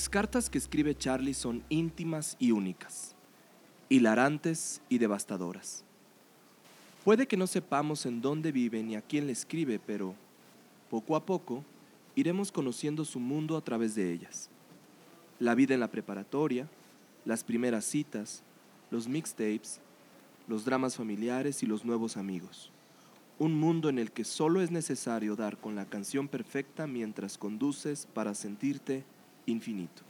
Las cartas que escribe Charlie son íntimas y únicas, hilarantes y devastadoras. Puede que no sepamos en dónde vive ni a quién le escribe, pero poco a poco iremos conociendo su mundo a través de ellas. La vida en la preparatoria, las primeras citas, los mixtapes, los dramas familiares y los nuevos amigos. Un mundo en el que solo es necesario dar con la canción perfecta mientras conduces para sentirte infinito.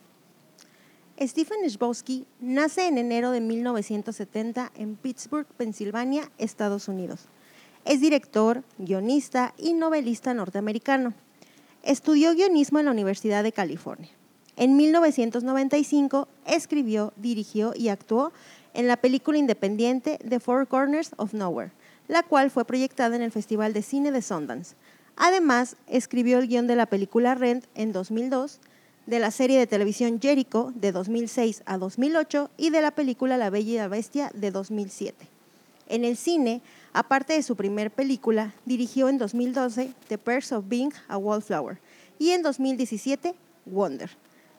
Stephen Chbosky nace en enero de 1970 en Pittsburgh, Pensilvania, Estados Unidos. Es director, guionista y novelista norteamericano. Estudió guionismo en la Universidad de California. En 1995 escribió, dirigió y actuó en la película independiente The Four Corners of Nowhere, la cual fue proyectada en el Festival de Cine de Sundance. Además, escribió el guion de la película Rent en 2002, de la serie de televisión Jericho de 2006 a 2008 y de la película La Bella y la Bestia de 2007. En el cine, aparte de su primer película, dirigió en 2012 The Perks of Being a Wallflower y en 2017 Wonder.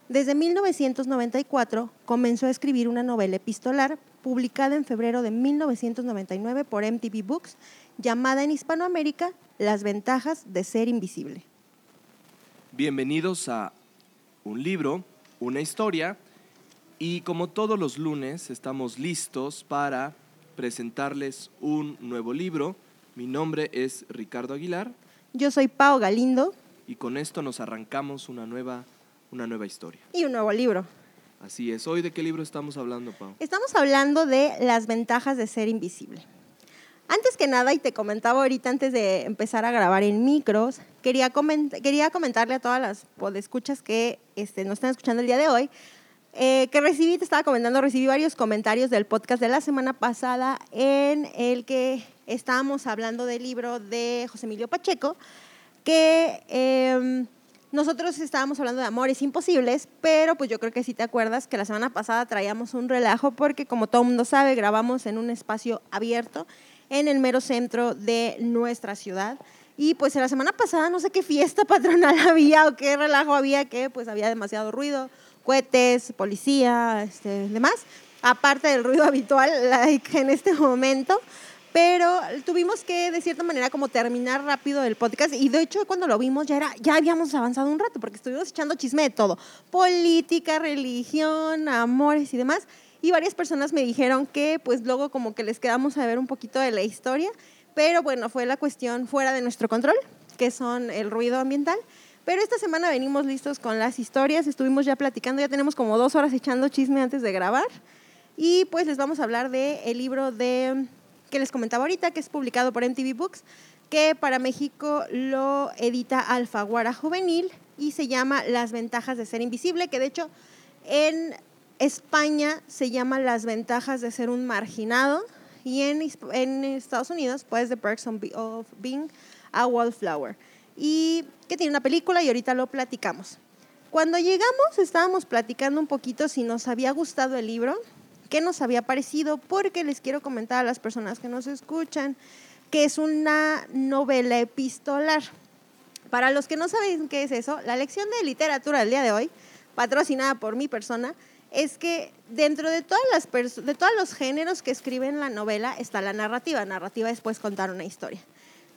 Desde 1994 comenzó a escribir una novela epistolar publicada en febrero de 1999 por MTV Books llamada en Hispanoamérica Las ventajas de ser invisible. Bienvenidos a un libro, una historia y como todos los lunes estamos listos para presentarles un nuevo libro. Mi nombre es Ricardo Aguilar. Yo soy Pau Galindo. Y con esto nos arrancamos una nueva una nueva historia. Y un nuevo libro. Así es. ¿Hoy de qué libro estamos hablando, Pau? Estamos hablando de las ventajas de ser invisible. Antes que nada, y te comentaba ahorita antes de empezar a grabar en micros, quería, quería comentarle a todas las podescuchas que este, nos están escuchando el día de hoy, eh, que recibí, te estaba comentando, recibí varios comentarios del podcast de la semana pasada en el que estábamos hablando del libro de José Emilio Pacheco, que... Eh, nosotros estábamos hablando de amores imposibles, pero pues yo creo que sí te acuerdas que la semana pasada traíamos un relajo porque como todo mundo sabe, grabamos en un espacio abierto en el mero centro de nuestra ciudad. Y pues la semana pasada no sé qué fiesta patronal había o qué relajo había, que pues había demasiado ruido, cohetes, policía, este, demás, aparte del ruido habitual like, en este momento. Pero tuvimos que de cierta manera como terminar rápido el podcast. Y de hecho cuando lo vimos ya era ya habíamos avanzado un rato porque estuvimos echando chisme de todo, política, religión, amores y demás y varias personas me dijeron que pues luego como que les quedamos a ver un poquito de la historia, pero bueno, fue la cuestión fuera de nuestro control, que son el ruido ambiental. Pero esta semana venimos listos con las historias, estuvimos ya platicando, ya tenemos como dos horas echando chisme antes de grabar. Y pues les vamos a hablar del el libro de que les comentaba ahorita, que es publicado por MTV Books, que para México lo edita Alfaguara Juvenil y se llama Las ventajas de ser invisible, que de hecho en España se llama Las ventajas de ser un marginado y en, en Estados Unidos pues The Perks of Being a Wallflower y que tiene una película y ahorita lo platicamos. Cuando llegamos estábamos platicando un poquito si nos había gustado el libro qué nos había parecido, porque les quiero comentar a las personas que nos escuchan que es una novela epistolar. Para los que no saben qué es eso, la lección de literatura del día de hoy, patrocinada por mi persona, es que dentro de, todas las de todos los géneros que escriben la novela está la narrativa. Narrativa es pues contar una historia.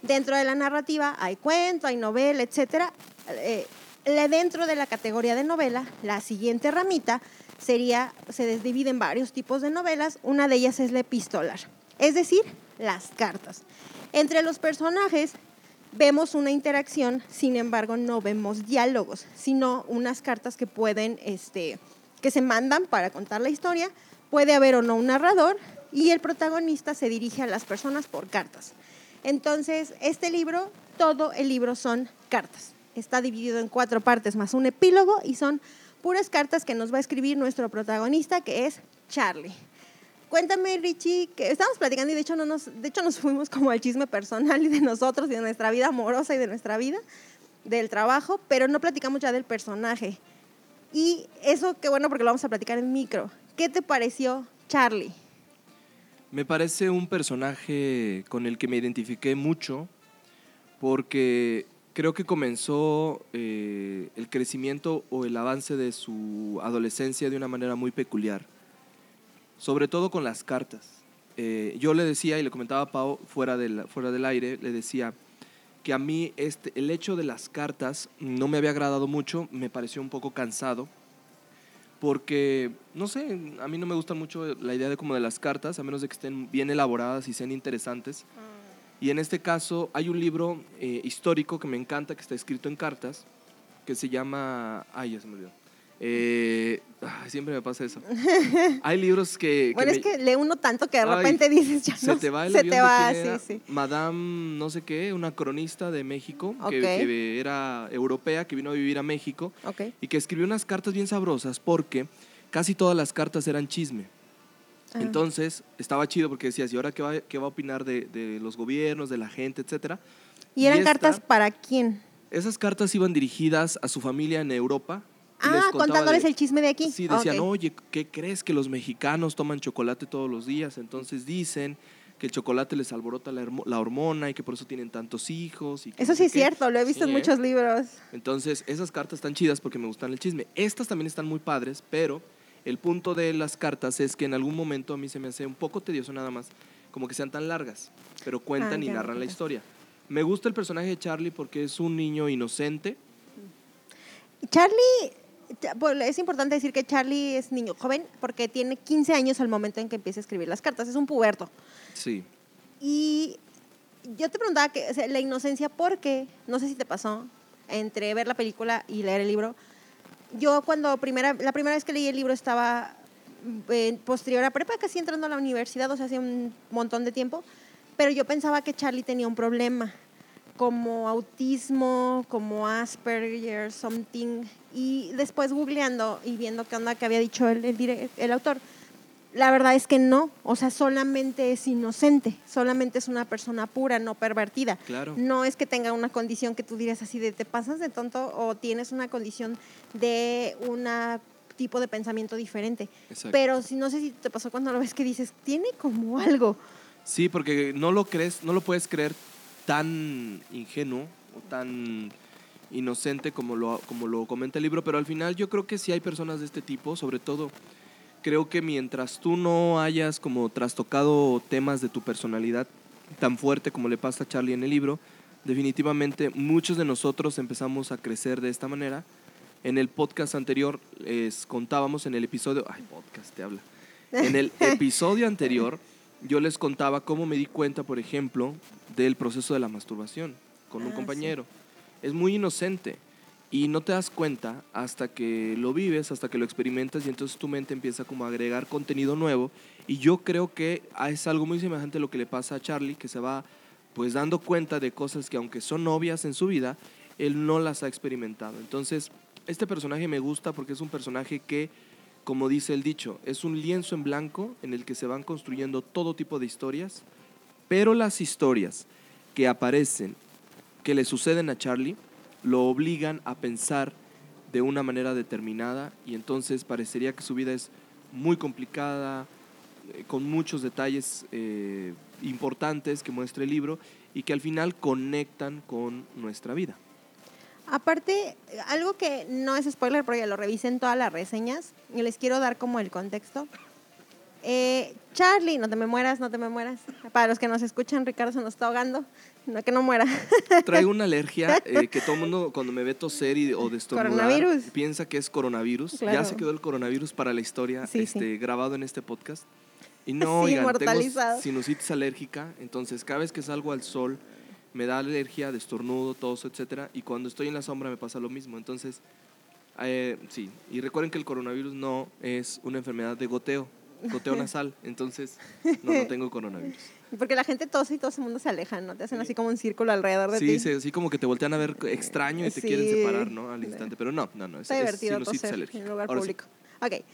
Dentro de la narrativa hay cuento, hay novela, etc. Eh, dentro de la categoría de novela, la siguiente ramita sería, se divide en varios tipos de novelas, una de ellas es la epistolar, es decir, las cartas. Entre los personajes vemos una interacción, sin embargo no vemos diálogos, sino unas cartas que pueden, este, que se mandan para contar la historia, puede haber o no un narrador y el protagonista se dirige a las personas por cartas. Entonces, este libro, todo el libro son cartas. Está dividido en cuatro partes más un epílogo y son puras cartas que nos va a escribir nuestro protagonista, que es Charlie. Cuéntame, Richie, que estamos platicando y de hecho, no nos, de hecho nos fuimos como al chisme personal y de nosotros y de nuestra vida amorosa y de nuestra vida, del trabajo, pero no platicamos ya del personaje. Y eso, qué bueno, porque lo vamos a platicar en micro. ¿Qué te pareció Charlie? Me parece un personaje con el que me identifiqué mucho porque creo que comenzó eh, el crecimiento o el avance de su adolescencia de una manera muy peculiar, sobre todo con las cartas. Eh, yo le decía, y le comentaba a Pau fuera del, fuera del aire, le decía que a mí este, el hecho de las cartas no me había agradado mucho, me pareció un poco cansado, porque, no sé, a mí no me gusta mucho la idea de como de las cartas, a menos de que estén bien elaboradas y sean interesantes. Y en este caso hay un libro eh, histórico que me encanta, que está escrito en cartas, que se llama... Ay, ya se me olvidó. Eh, ay, siempre me pasa eso. Hay libros que... que Bueno, me- es que lee uno tanto que de Ay, repente dices, ya se no. te va el se te va, sí, sí. Madame no sé qué, una cronista de México, que- Ok. que, era europea, que vino a vivir a México Ok. y que escribió unas cartas bien sabrosas porque casi todas las cartas eran chisme. Ah. Entonces estaba chido porque decías, ¿y ahora qué va, qué va a opinar de, de los gobiernos, de la gente, etcétera? ¿Y eran esta- cartas para quién? Esas cartas iban dirigidas a su familia en Europa. Ah, contándoles de- el chisme de aquí. Sí, decían, oye, ¿qué crees que los mexicanos toman chocolate todos los días? Entonces dicen que el chocolate les alborota la, hormona y que por eso tienen tantos hijos. Y que Eso no sí es qué. cierto, lo he visto Sí, en ¿eh? muchos libros. Entonces, esas cartas están chidas porque me gustan el chisme. Estas también están muy padres, pero el punto de las cartas es que en algún momento a mí se me hace un poco tedioso nada más, como que sean tan largas, pero cuentan Ah, y narran la historia. Me gusta el personaje de Charlie porque es un niño inocente. Charlie, cha- es importante decir que Charlie es niño joven porque tiene 15 años al momento en que empieza a escribir las cartas. Es un puberto. Sí. Y yo te preguntaba que, o sea, la inocencia, porque, no sé si te pasó, entre ver la película y leer el libro. Yo cuando primera, la primera vez que leí el libro estaba eh, posterior a prepa, casi entrando a la universidad, o sea, hace un montón de tiempo, pero yo pensaba que Charlie tenía un problema, como autismo, como Asperger, something, y después googleando y viendo qué onda que había dicho el, el el autor, la verdad es que no, o sea, solamente es inocente, solamente es una persona pura, no pervertida. Claro. No es que tenga una condición que tú dirías así de te pasas de tonto o tienes una condición de un tipo de pensamiento diferente. Exacto. Pero si no sé si te pasó cuando lo ves que dices, tiene como algo. Sí, porque no lo crees, no lo puedes creer tan ingenuo o tan inocente como lo, como lo comenta el libro, pero al final yo creo que sí hay personas de este tipo, sobre todo creo que mientras tú no hayas como trastocado temas de tu personalidad tan fuerte como le pasa a Charlie en el libro, definitivamente muchos de nosotros empezamos a crecer de esta manera. En el podcast anterior les contábamos en el episodio, ay, podcast te habla. En el episodio anterior yo les contaba cómo me di cuenta, por ejemplo, del proceso de la masturbación con un Ah, sí. compañero. Es muy inocente y no te das cuenta hasta que lo vives, hasta que lo experimentas y entonces tu mente empieza como a agregar contenido nuevo y yo creo que es algo muy semejante a lo que le pasa a Charlie, que se va pues dando cuenta de cosas que aunque son obvias en su vida, él no las ha experimentado. Entonces, este personaje me gusta porque es un personaje que, como dice el dicho, es un lienzo en blanco en el que se van construyendo todo tipo de historias, pero las historias que aparecen, que le suceden a Charlie, lo obligan a pensar de una manera determinada y entonces parecería que su vida es muy complicada, eh, con muchos detalles eh, importantes que muestra el libro y que al final conectan con nuestra vida. Aparte, algo que no es spoiler porque lo revisé en todas las reseñas y les quiero dar como el contexto. Eh, Charlie, no te me mueras, no te me mueras. Para los que nos escuchan, Ricardo se nos está ahogando. No, que no muera. Traigo una alergia eh, que todo el mundo cuando me ve toser y, o destornudar piensa que es coronavirus. Ya Claro. se quedó el coronavirus para la historia Sí, este, grabado en este podcast. Y no, Sí, oigan, tengo sinusitis alérgica, entonces cada vez que salgo al sol me da alergia, destornudo, tos, etcétera, y cuando estoy en la sombra me pasa lo mismo. Entonces, eh, sí, y recuerden que el coronavirus no es una enfermedad de goteo, goteo nasal, entonces no, no tengo coronavirus. Porque la gente tose y todo el mundo se aleja, ¿no? Te hacen así como un círculo alrededor de Sí, ti. sí, así como que te voltean a ver extraño y te Sí. quieren separar, ¿no? Al instante. Pero no, no, no. Es, Está es divertido sinusitis toser en un lugar Ahora sí. público. Ok.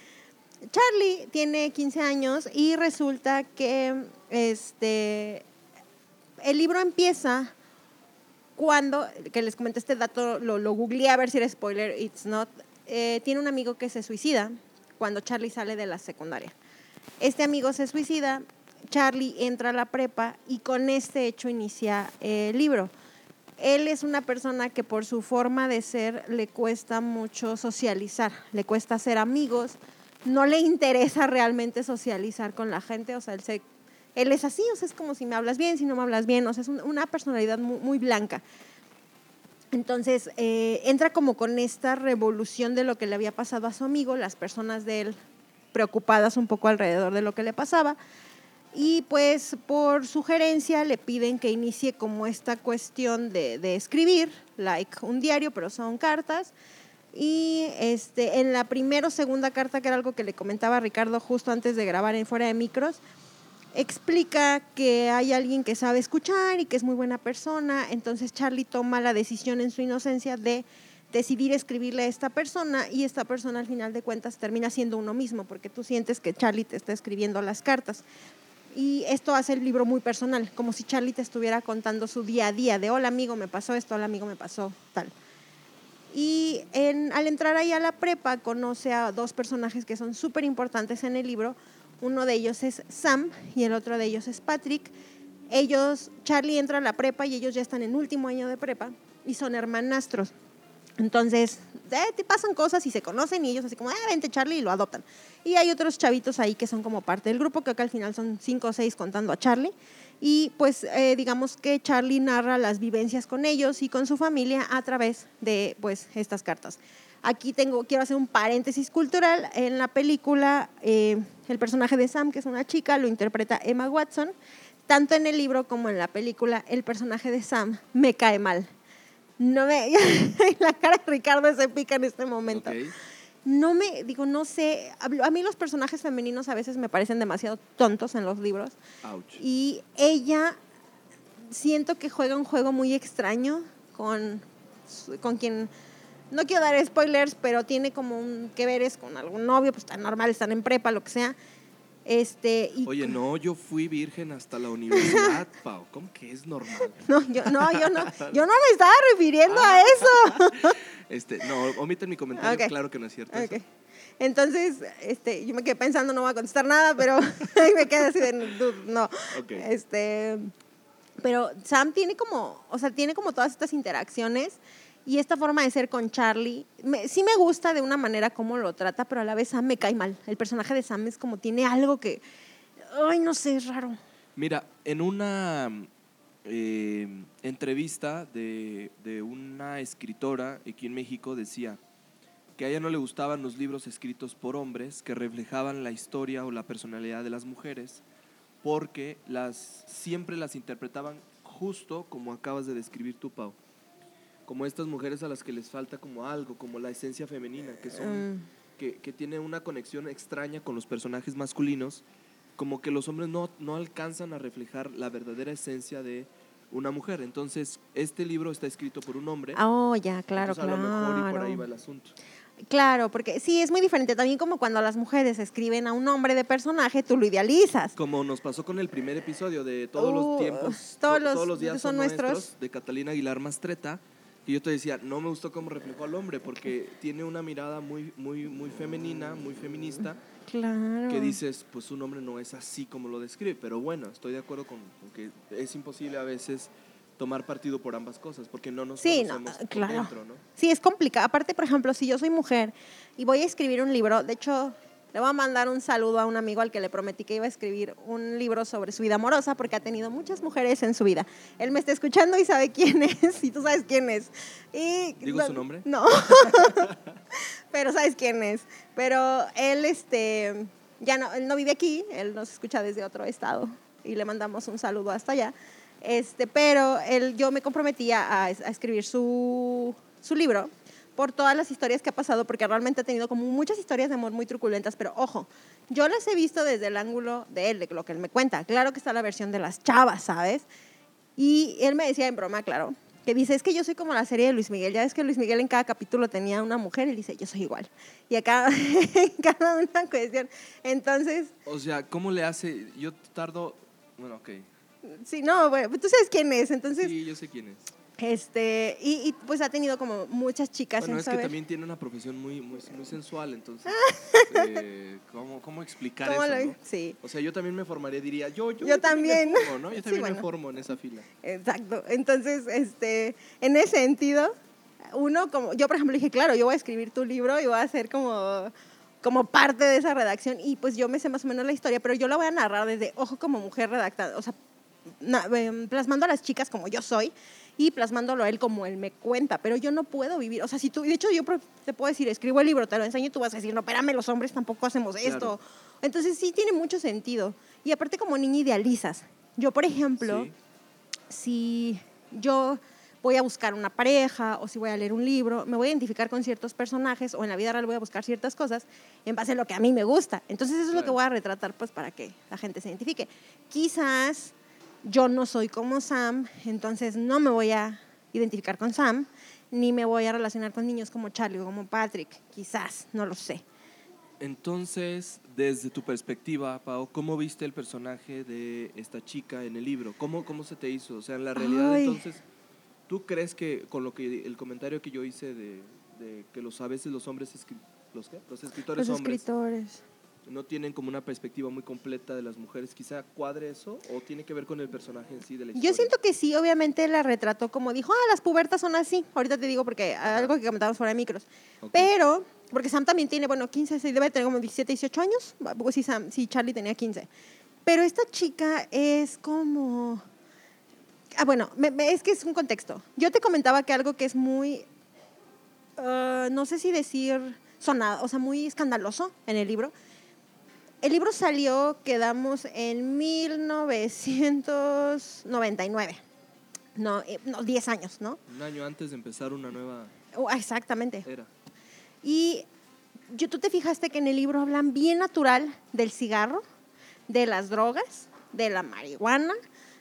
Charlie tiene 15 años y resulta que este el libro empieza cuando, que les comenté este dato, lo, lo googleé a ver si era spoiler, it's not. eh, tiene un amigo que se suicida cuando Charlie sale de la secundaria. Este amigo se suicida, Charlie entra a la prepa y con este hecho inicia el libro. él es una persona que por su forma de ser le cuesta mucho socializar, le cuesta ser amigos, no le interesa realmente socializar con la gente, o sea, él, se, él es así, o sea, es como si me hablas bien, si no me hablas bien, o sea, es una personalidad muy, blanca. Entonces, eh, entra como con esta revolución de lo que le había pasado a su amigo, las personas de él preocupadas un poco alrededor de lo que le pasaba. Y pues por sugerencia le piden que inicie como esta cuestión de, escribir, like un diario, pero son cartas. Y este, en la primera o segunda carta, que era algo que le comentaba Ricardo justo antes de grabar en Fuera de Micros, explica que hay alguien que sabe escuchar y que es muy buena persona. Entonces Charlie toma la decisión en su inocencia de decidir escribirle a esta persona y esta persona al final de cuentas termina siendo uno mismo porque tú sientes que Charlie te está escribiendo las cartas. Y esto hace el libro muy personal, como si Charlie te estuviera contando su día a día de hola amigo, me pasó esto, hola amigo, me pasó tal. Y al entrar ahí a la prepa conoce a dos personajes que son súper importantes en el libro. Uno de ellos es Sam y el otro de ellos es Patrick. Ellos, Charlie entra a la prepa y ellos ya están en último año de prepa y son hermanastros. Entonces, eh, te pasan cosas y se conocen y ellos así como, ah, vente Charlie y lo adoptan. Y hay otros chavitos ahí que son como parte del grupo, que acá al final son cinco o seis contando a Charlie. Y pues eh, digamos que Charlie narra las vivencias con ellos y con su familia a través de pues estas cartas. Aquí tengo, quiero hacer un paréntesis cultural. En la película, eh, el personaje de Sam, que es una chica, lo interpreta Emma Watson. Tanto en el libro como en la película, el personaje de Sam me cae mal no me, la cara de Ricardo se pica en este momento. No me, digo, no sé, a mí los personajes femeninos a veces me parecen demasiado tontos en los libros. Y ella siento que juega un juego muy extraño con, con quien, no quiero dar spoilers, pero tiene como un que ver es con algún novio, pues está normal, están en prepa, lo que sea. Este, Oye, no, yo fui virgen hasta la universidad, Pau. ¿Cómo que es normal? No, yo no, yo no, yo no me estaba refiriendo a eso. Este, no, omiten mi comentario, claro que no es cierto. Entonces, este, yo me quedé pensando, no voy a contestar nada, pero me quedé así de, no. Este, pero Sam tiene como, o sea, tiene como todas estas interacciones y esta forma de ser con Charlie, sí me gusta de una manera cómo lo trata, pero a la vez Sam me cae mal. El personaje de Sam es como tiene algo que, ay, no sé, es raro. Mira, en una eh, entrevista de, de, una escritora aquí en México decía que a ella no le gustaban los libros escritos por hombres que reflejaban la historia o la personalidad de las mujeres, porque las, siempre las interpretaban justo como acabas de describir tú, Pau como estas mujeres a las que les falta como algo, como la esencia femenina, que son, mm. que, que tiene una conexión extraña con los personajes masculinos, como que los hombres no, no alcanzan a reflejar la verdadera esencia de una mujer. Entonces, este libro está escrito por un hombre. Oh, ya, claro, claro. A lo mejor y por ahí va el asunto. Claro, porque sí, es muy diferente. También como cuando las mujeres escriben a un hombre de personaje, tú lo idealizas. Como nos pasó con el primer episodio de Todos los uh, tiempos, todos, los, todos los días son, nuestros, de Catalina Aguilar Mastreta y yo te decía, no me gustó cómo reflejó al hombre porque tiene una mirada muy, muy, muy femenina, muy feminista. Claro. Que dices, pues un hombre no es así como lo describe. Pero bueno, estoy de acuerdo con, que es imposible a veces tomar partido por ambas cosas porque no nos sí, no, claro. Sí, es complicado. Aparte, por ejemplo, si yo soy mujer y voy a escribir un libro, de hecho, le voy a mandar un saludo a un amigo al que le prometí que iba a escribir un libro sobre su vida amorosa porque ha tenido muchas mujeres en su vida. Él me está escuchando y sabe quién es y tú sabes quién es. Y, ¿Digo su nombre? No, pero sabes quién es. Pero él, este, ya no, él no vive aquí, él nos escucha desde otro estado y le mandamos un saludo hasta allá. Este, pero él, yo me comprometía a, a escribir su, su libro por todas las historias que ha pasado, porque realmente ha tenido como muchas historias de amor muy truculentas, pero ojo, yo las he visto desde el ángulo de él, de lo que él me cuenta. Claro que está la versión de las chavas, ¿sabes? Y él me decía en broma, claro, que dice, es que yo soy como la serie de Luis Miguel. Ya es que Luis Miguel en cada capítulo tenía una mujer y dice, yo soy igual. Y acá, en cada una cuestión. Entonces... O sea, ¿cómo le hace? Yo tardo... Bueno, ok. Sí, no, bueno, tú sabes quién es, entonces... Sí, yo sé quién es Este, y, y, pues ha tenido como muchas chicas Bueno, en es saber. que también tiene una profesión muy, muy, muy sensual, entonces, eh, ¿cómo, ¿cómo explicar ¿Cómo eso? lo- no? Sí, O sea, yo también me formaría, diría, yo, yo, Yo también. formo, ¿no? Yo Sí, también bueno. me formo en esa fila. exacto. Entonces, este, en ese sentido, uno como, yo por ejemplo dije, claro, yo voy a escribir tu libro y voy a ser como, como parte de esa redacción y pues yo me sé más o menos la historia, pero yo la voy a narrar desde ojo como mujer redactada, o sea, plasmando a las chicas como yo soy y plasmándolo a él como él me cuenta, pero yo no puedo vivir, o sea, si tú, de hecho yo te puedo decir, escribo el libro, te lo enseño y tú vas a decir, no, espérame, los hombres tampoco hacemos esto. Claro. Entonces sí tiene mucho sentido. Y aparte como niña idealizas. Yo, por ejemplo, Sí. si yo voy a buscar una pareja o si voy a leer un libro, me voy a identificar con ciertos personajes o en la vida real voy a buscar ciertas cosas en base a lo que a mí me gusta. Entonces eso es lo que voy a retratar pues para que la gente se identifique. Quizás yo no soy como Sam, entonces no me voy a identificar con Sam, ni me voy a relacionar con niños como Charlie o como Patrick, quizás, no lo sé. Entonces, desde tu perspectiva, Pau, ¿cómo viste el personaje de esta chica en el libro? ¿Cómo, cómo se te hizo? O sea, en la realidad, Ay. entonces, ¿tú crees que con lo que el comentario que yo hice de, de que los a veces los hombres, los, qué? los escritores Los hombres escritores. No tienen como una perspectiva muy completa de las mujeres, quizá cuadre eso o tiene que ver con el personaje en sí de la historia? Yo siento que sí, obviamente la retrató como dijo, ah, las pubertas son así. Ahorita te digo porque algo que comentábamos fuera de micros. Ok. Pero, porque Sam también tiene, bueno, 15, sí, debe tener como 17, 18 años. Pues sí, Sam, sí, Charlie tenía 15. Pero esta chica es como... Ah, bueno, me- me- es que es un contexto. Yo te comentaba que algo que es muy, ah, no sé si decir sonado, o sea, muy escandaloso en el libro. El libro salió, quedamos en 1999. No, eh, no, 10 años, ¿no? Un año antes de empezar una nueva Oh, ah, exactamente. era. Y yo, tú te fijaste que en el libro hablan bien natural del cigarro, de las drogas, de la marihuana,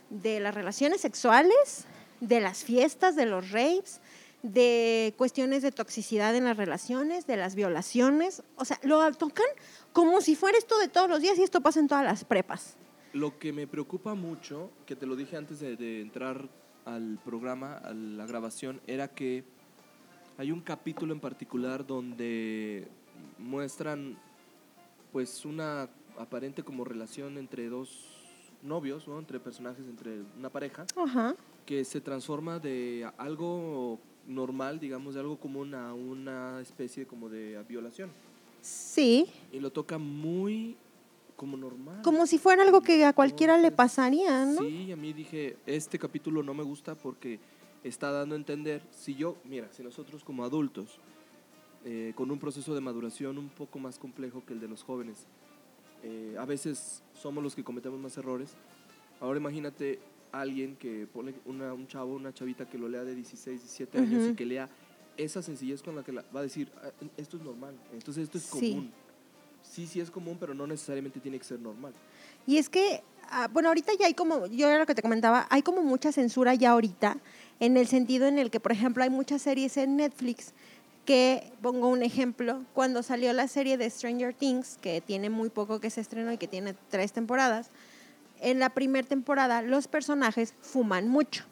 de las relaciones sexuales, de las fiestas, de los raves, de cuestiones de toxicidad en las relaciones, de las violaciones. O sea, lo tocan como si fuera esto de todos los días y esto pasa en todas las prepas. Lo que me preocupa mucho, que te lo dije antes de, de entrar al programa, a la grabación, era que hay un capítulo en particular donde muestran pues una aparente como relación entre dos novios, ¿no? entre personajes, entre una pareja, Ajá. que se transforma de algo normal, digamos, de algo común a una especie como de violación. Sí, Y lo toca muy como normal. como si fuera algo que a cualquiera le pasaría, ¿no? Sí, a mí dije, este capítulo no me gusta porque está dando a entender, si yo, mira, si nosotros como adultos, eh, con un proceso de maduración un poco más complejo que el de los jóvenes, eh, a veces somos los que cometemos más errores, ahora imagínate alguien que pone una, un chavo, una chavita que lo lea de 16, 17 años y que lea esa sencillez con la que la- va a decir, "Ah, esto es normal, entonces esto es Sí. común. Sí, sí es común, pero no necesariamente tiene que ser normal. Y es que, ah, bueno, ahorita ya hay como, yo era lo que te comentaba, hay como mucha censura ya ahorita, en el sentido en el que, por ejemplo, hay muchas series en Netflix que, pongo un ejemplo, cuando salió la serie de Stranger Things, que tiene muy poco que se estrenó y que tiene tres temporadas, en la primera temporada los personajes fuman mucho.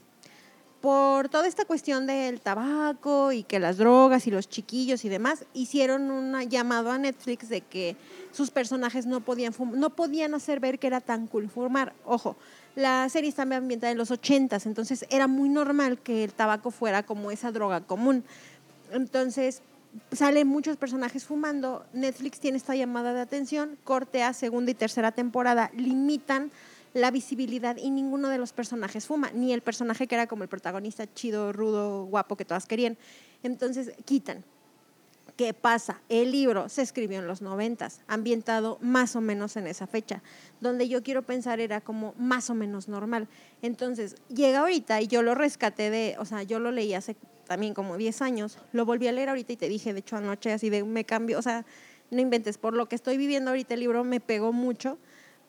Por toda esta cuestión del tabaco y que las drogas y los chiquillos y demás, hicieron un llamado a Netflix de que sus personajes no podían, no podían hacer ver que era tan cool fumar. Ojo, la serie está ambientada en los 80s, entonces era muy normal que el tabaco fuera como esa droga común. Entonces, salen muchos personajes fumando. Netflix tiene esta llamada de atención, corte a segunda y tercera temporada, limitan la visibilidad y ninguno de los personajes fuma, ni el personaje que era como el protagonista chido, rudo, guapo que todas querían. Entonces, quitan. ¿Qué pasa? El libro se escribió en los noventas, ambientado más o menos en esa fecha, donde yo quiero pensar era como más o menos normal. Entonces, llega ahorita y yo lo rescaté de, o sea, yo lo leí hace también como 10 años, lo volví a leer ahorita y te dije, de hecho anoche así de, me cambio, o sea, no inventes, por lo que estoy viviendo ahorita el libro me pegó mucho,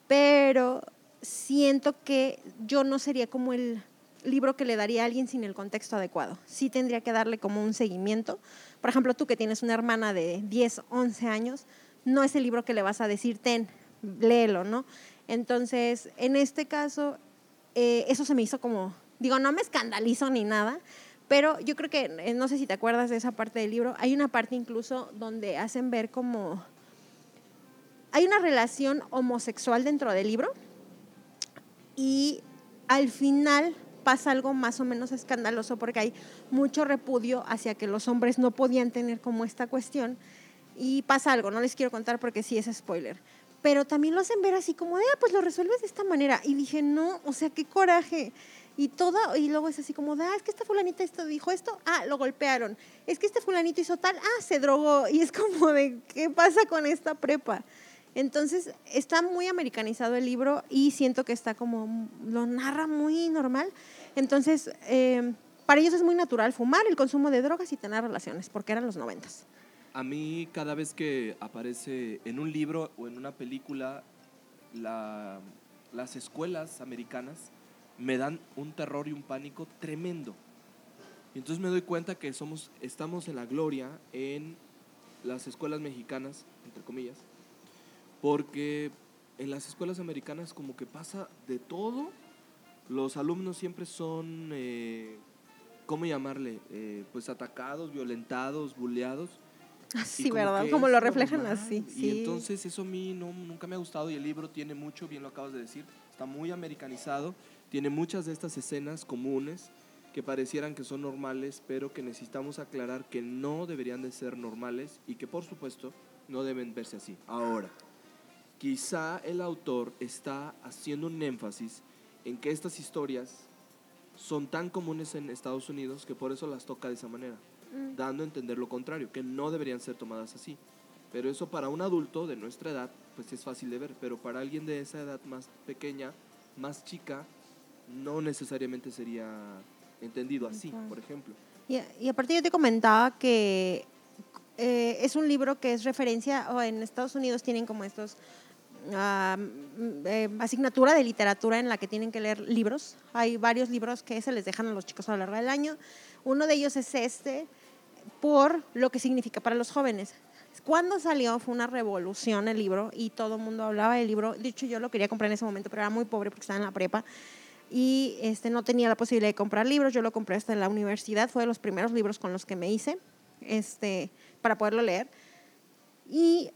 pero siento que yo no sería como el libro que le daría a alguien sin el contexto adecuado. Sí tendría que darle como un seguimiento. Por ejemplo, tú que tienes una hermana de 10, 11 años, no es el libro que le vas a decir, ten, léelo, ¿no? Entonces, en este caso, eh, eso se me hizo como, digo, no me escandalizo ni nada, Pero yo creo que, eh, no sé si te acuerdas de esa parte del libro, hay una parte incluso donde hacen ver como... Hay una relación homosexual dentro del libro y al final pasa algo más o menos escandaloso porque hay mucho repudio hacia que los hombres no podían tener como esta cuestión y pasa algo, no les quiero contar porque sí es spoiler, pero también lo hacen ver así como de, ah, pues lo resuelves de esta manera y dije, no, o sea, qué coraje. Y todo, y luego es así como, ah, es que esta fulanita esto dijo esto, ah, lo golpearon. Es que este fulanito hizo tal, ah, se drogó. Y es como de, ¿qué pasa con esta prepa? Entonces, está muy americanizado el libro y siento que está como, lo narra muy normal. Entonces, eh, para ellos es muy natural fumar, el consumo de drogas y tener relaciones, porque eran los noventas. A mí cada vez que aparece en un libro o en una película la, las escuelas americanas, me dan un terror y un pánico tremendo. Y entonces me doy cuenta que somos, estamos en la gloria en las escuelas mexicanas, entre comillas, porque en las escuelas americanas como que pasa de todo. Los alumnos siempre son, eh, ¿cómo llamarle? Eh, pues atacados, violentados, bulleados. Sí, ¿verdad? Como lo reflejan así. Y entonces eso a mí no, nunca me ha gustado y el libro tiene mucho, bien lo acabas de decir, está muy americanizado tiene muchas de estas escenas comunes que parecieran que son normales, pero que necesitamos aclarar que no deberían de ser normales y que por supuesto no deben verse así. Ahora, quizá el autor está haciendo un énfasis en que estas historias son tan comunes en Estados Unidos que por eso las toca de esa manera, mm. dando a entender lo contrario, que no deberían ser tomadas así. Pero eso para un adulto de nuestra edad, pues es fácil de ver, pero para alguien de esa edad más pequeña, más chica, no necesariamente sería entendido así, por ejemplo. Y, y aparte yo te comentaba que eh, es un libro que es referencia, o en Estados Unidos tienen como estos eh, asignatura de literatura en la que tienen que leer libros. Hay varios libros que se les dejan a los chicos a lo largo del año. Uno de ellos es este, por lo que significa para los jóvenes. Cuando salió fue una revolución el libro y todo el mundo hablaba del libro. De hecho, yo lo quería comprar en ese momento, pero era muy pobre porque estaba en la prepa y este, no tenía la posibilidad de comprar libros. Yo lo compré hasta en la universidad, fue de los primeros libros con los que me hice este, para poderlo leer. Y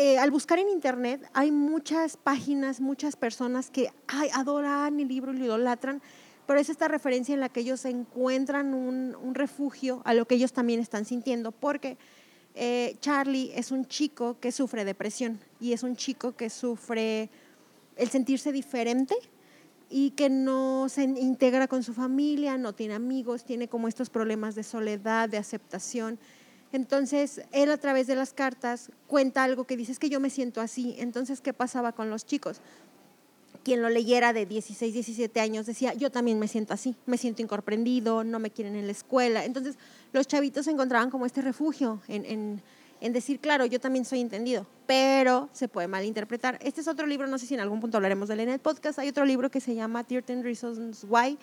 eh, al buscar en internet hay muchas páginas, muchas personas que adoran el libro y lo idolatran, pero es esta referencia en la que ellos encuentran un, un refugio a lo que ellos también están sintiendo, porque eh, Charlie es un chico que sufre depresión y es un chico que sufre el sentirse diferente y que no se integra con su familia, no tiene amigos, tiene como estos problemas de soledad, de aceptación. Entonces, él a través de las cartas cuenta algo que dice, es que yo me siento así. Entonces, ¿qué pasaba con los chicos? Quien lo leyera de 16, 17 años decía, yo también me siento así, me siento incomprendido, no me quieren en la escuela. Entonces, los chavitos encontraban como este refugio en, en en decir, claro, yo también soy entendido, pero se puede malinterpretar. Este es otro libro, no sé si en algún punto hablaremos de él en el podcast, hay otro libro que se llama 13 Reasons Why,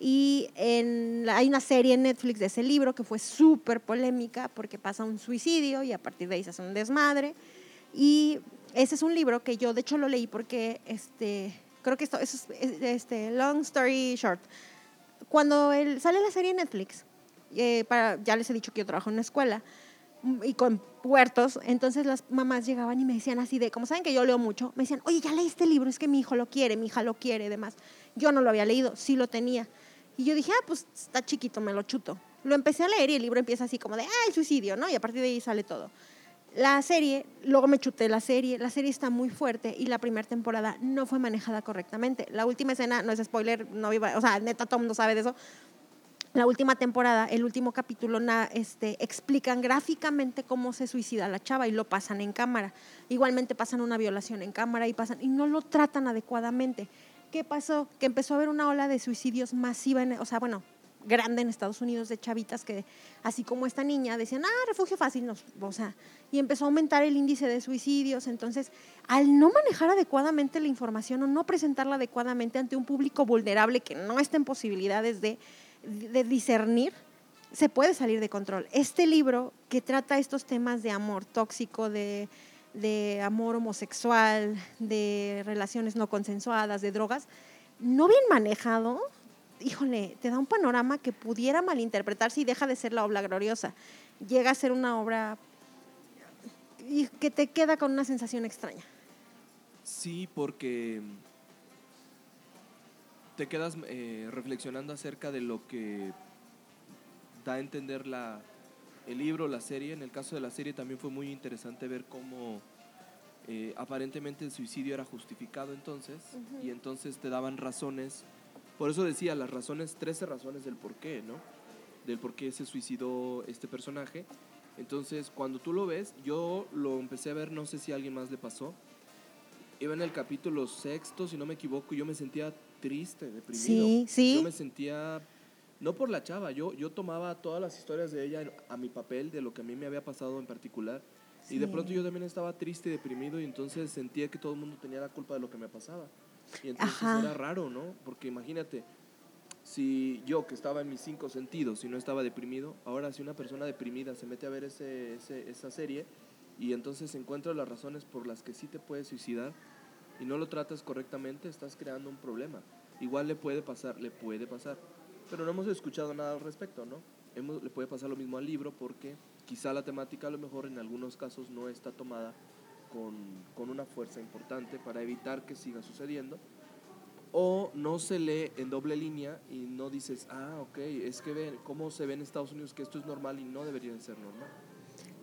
y en, hay una serie en Netflix de ese libro que fue súper polémica porque pasa un suicidio y a partir de ahí se hace un desmadre. Y ese es un libro que yo de hecho lo leí porque este, creo que esto es este, long story short. Cuando sale la serie en Netflix, eh, para, ya les he dicho que yo trabajo en una escuela, y con puertos, entonces las mamás llegaban y me decían así de, como saben que yo leo mucho, me decían, oye, ya leíste el libro, es que mi hijo lo quiere, mi hija lo quiere, demás. Yo no lo había leído, sí lo tenía. Y yo dije, ah, pues está chiquito, me lo chuto. Lo empecé a leer y el libro empieza así como de, ah, el suicidio, ¿no? Y a partir de ahí sale todo. La serie, luego me chuté la serie, la serie está muy fuerte y la primera temporada no fue manejada correctamente. La última escena, no es spoiler, no iba, o sea, neta, el mundo sabe de eso, la última temporada, el último capítulo, este, explican gráficamente cómo se suicida la chava y lo pasan en cámara. Igualmente pasan una violación en cámara y pasan y no lo tratan adecuadamente. ¿Qué pasó? Que empezó a haber una ola de suicidios masiva, en, o sea, bueno, grande en Estados Unidos de chavitas que, así como esta niña, decían, ah, refugio fácil, no, o sea, y empezó a aumentar el índice de suicidios. Entonces, al no manejar adecuadamente la información o no presentarla adecuadamente ante un público vulnerable que no está en posibilidades de de discernir, se puede salir de control. Este libro que trata estos temas de amor tóxico, de, amor homosexual, de relaciones no consensuadas, de drogas, no bien manejado, híjole, te da un panorama que pudiera malinterpretarse y deja de ser la obra gloriosa. Llega a ser una obra que te queda con una sensación extraña. Sí, porque te quedas eh, reflexionando acerca de lo que da a entender la, el libro, la serie. En el caso de la serie también fue muy interesante ver cómo eh, aparentemente el suicidio era justificado entonces y entonces te daban razones. Por eso decía las razones, 13 razones del por qué, ¿no? Del por qué se suicidó este personaje. Entonces, cuando tú lo ves, yo lo empecé a ver, no sé si a alguien más le pasó. Iba en el capítulo sexto, si no me equivoco, y yo me sentía triste, deprimido. Sí, sí. Yo me sentía, no por la chava, yo, yo tomaba todas las historias de ella a mi papel, de lo que a mí me había pasado en particular. Y de pronto yo también estaba triste y deprimido y entonces sentía que todo el mundo tenía la culpa de lo que me pasaba. Y entonces Ajá. era raro, ¿no? Porque imagínate, si yo que estaba en mis cinco sentidos y no estaba deprimido, ahora si una persona deprimida se mete a ver ese, ese- esa serie y entonces encuentra las razones por las que sí te puedes suicidar y no lo tratas correctamente, estás creando un problema. Igual le puede pasar, le puede pasar. Pero no hemos escuchado nada al respecto, ¿no? Hemos, le puede pasar lo mismo al libro porque quizá la temática a lo mejor en algunos casos no está tomada con, con una fuerza importante para evitar que siga sucediendo. O no se lee en doble línea y no dices, ah, ok, es que ven cómo se ve en Estados Unidos que esto es normal y no debería de ser normal.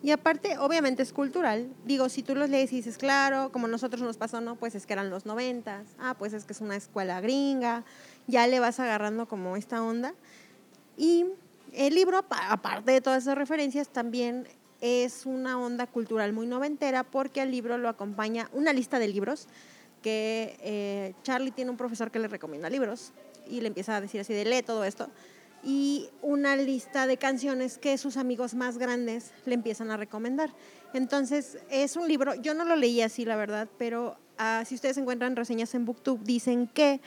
Y aparte, obviamente es cultural. Digo, si tú los lees y dices, claro, como nosotros nos pasó, no, pues es que eran los noventas. Ah, pues es que es una escuela gringa. Ya le vas agarrando como esta onda. Y el libro, apa- aparte de todas esas referencias, también es una onda cultural muy noventera porque al libro lo acompaña una lista de libros que eh, Charlie tiene un profesor que le recomienda libros y le empieza a decir así de lee todo esto y una lista de canciones que sus amigos más grandes le empiezan a recomendar. Entonces, es un libro, yo no lo leí así, la verdad, pero ah, si ustedes encuentran reseñas en Booktube, dicen que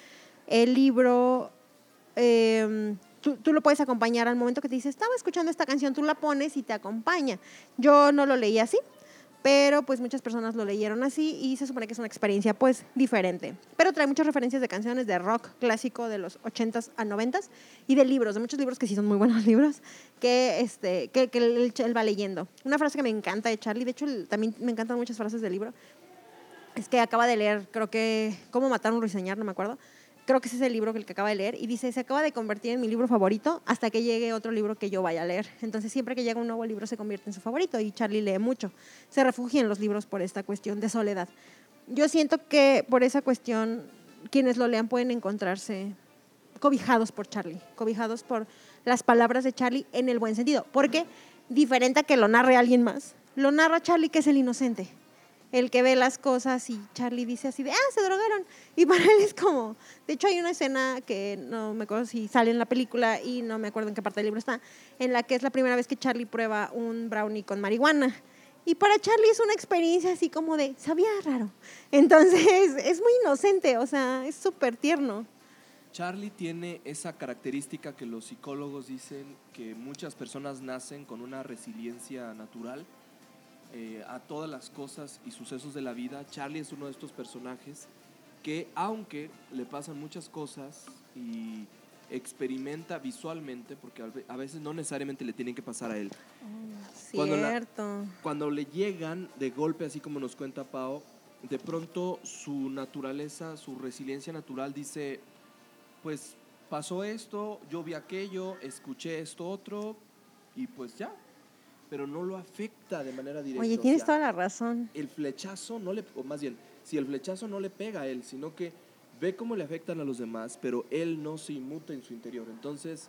el libro, eh, tú, tú lo puedes acompañar al momento que te dice, estaba escuchando esta canción, tú la pones y te acompaña. Yo no lo leí así, pero pues muchas personas lo leyeron así y se supone que es una experiencia pues diferente. Pero trae muchas referencias de canciones de rock clásico de los 80s a 90s y de libros, de muchos libros que sí son muy buenos libros, que, este, que, que él, va leyendo. Una frase que me encanta de Charlie, de hecho también me encantan muchas frases del libro, es que acaba de leer, creo que, ¿Cómo matar a un? No me acuerdo. Creo que ese es el libro que el que acaba de leer y dice, se acaba de convertir en mi libro favorito hasta que llegue otro libro que yo vaya a leer. Entonces siempre que llega un nuevo libro se convierte en su favorito y Charlie lee mucho. Se refugia en los libros por esta cuestión de soledad. Yo siento que por esa cuestión quienes lo lean pueden encontrarse cobijados por Charlie, cobijados por las palabras de Charlie en el buen sentido, porque diferente a que lo narre alguien más, lo narra Charlie que es el inocente, el que ve las cosas y Charlie dice así de, ah, se drogaron. Y para él es como, de hecho hay una escena que no me acuerdo si sale en la película y no me acuerdo en qué parte del libro está, en la que es la primera vez que Charlie prueba un brownie con marihuana. Y para Charlie es una experiencia así como de, sabía raro. Entonces es muy inocente, o sea, es súper tierno. Charlie tiene esa característica que los psicólogos dicen que muchas personas nacen con una resiliencia natural eh, a todas las cosas y sucesos de la vida. Charlie es uno de estos personajes que aunque le pasan muchas cosas y experimenta visualmente, porque a veces no necesariamente le tienen que pasar a él, Cuando la- Cierto. cuando le llegan de golpe, así como nos cuenta Pau, de pronto su naturaleza, su resiliencia natural dice, pues pasó esto, yo vi aquello, escuché esto otro y pues ya, pero no lo afecta de manera directa. Oye, o tienes sea, toda la razón. El flechazo no le, o más bien, si el flechazo no le pega a él, sino que ve cómo le afectan a los demás, pero él no se inmuta en su interior. Entonces,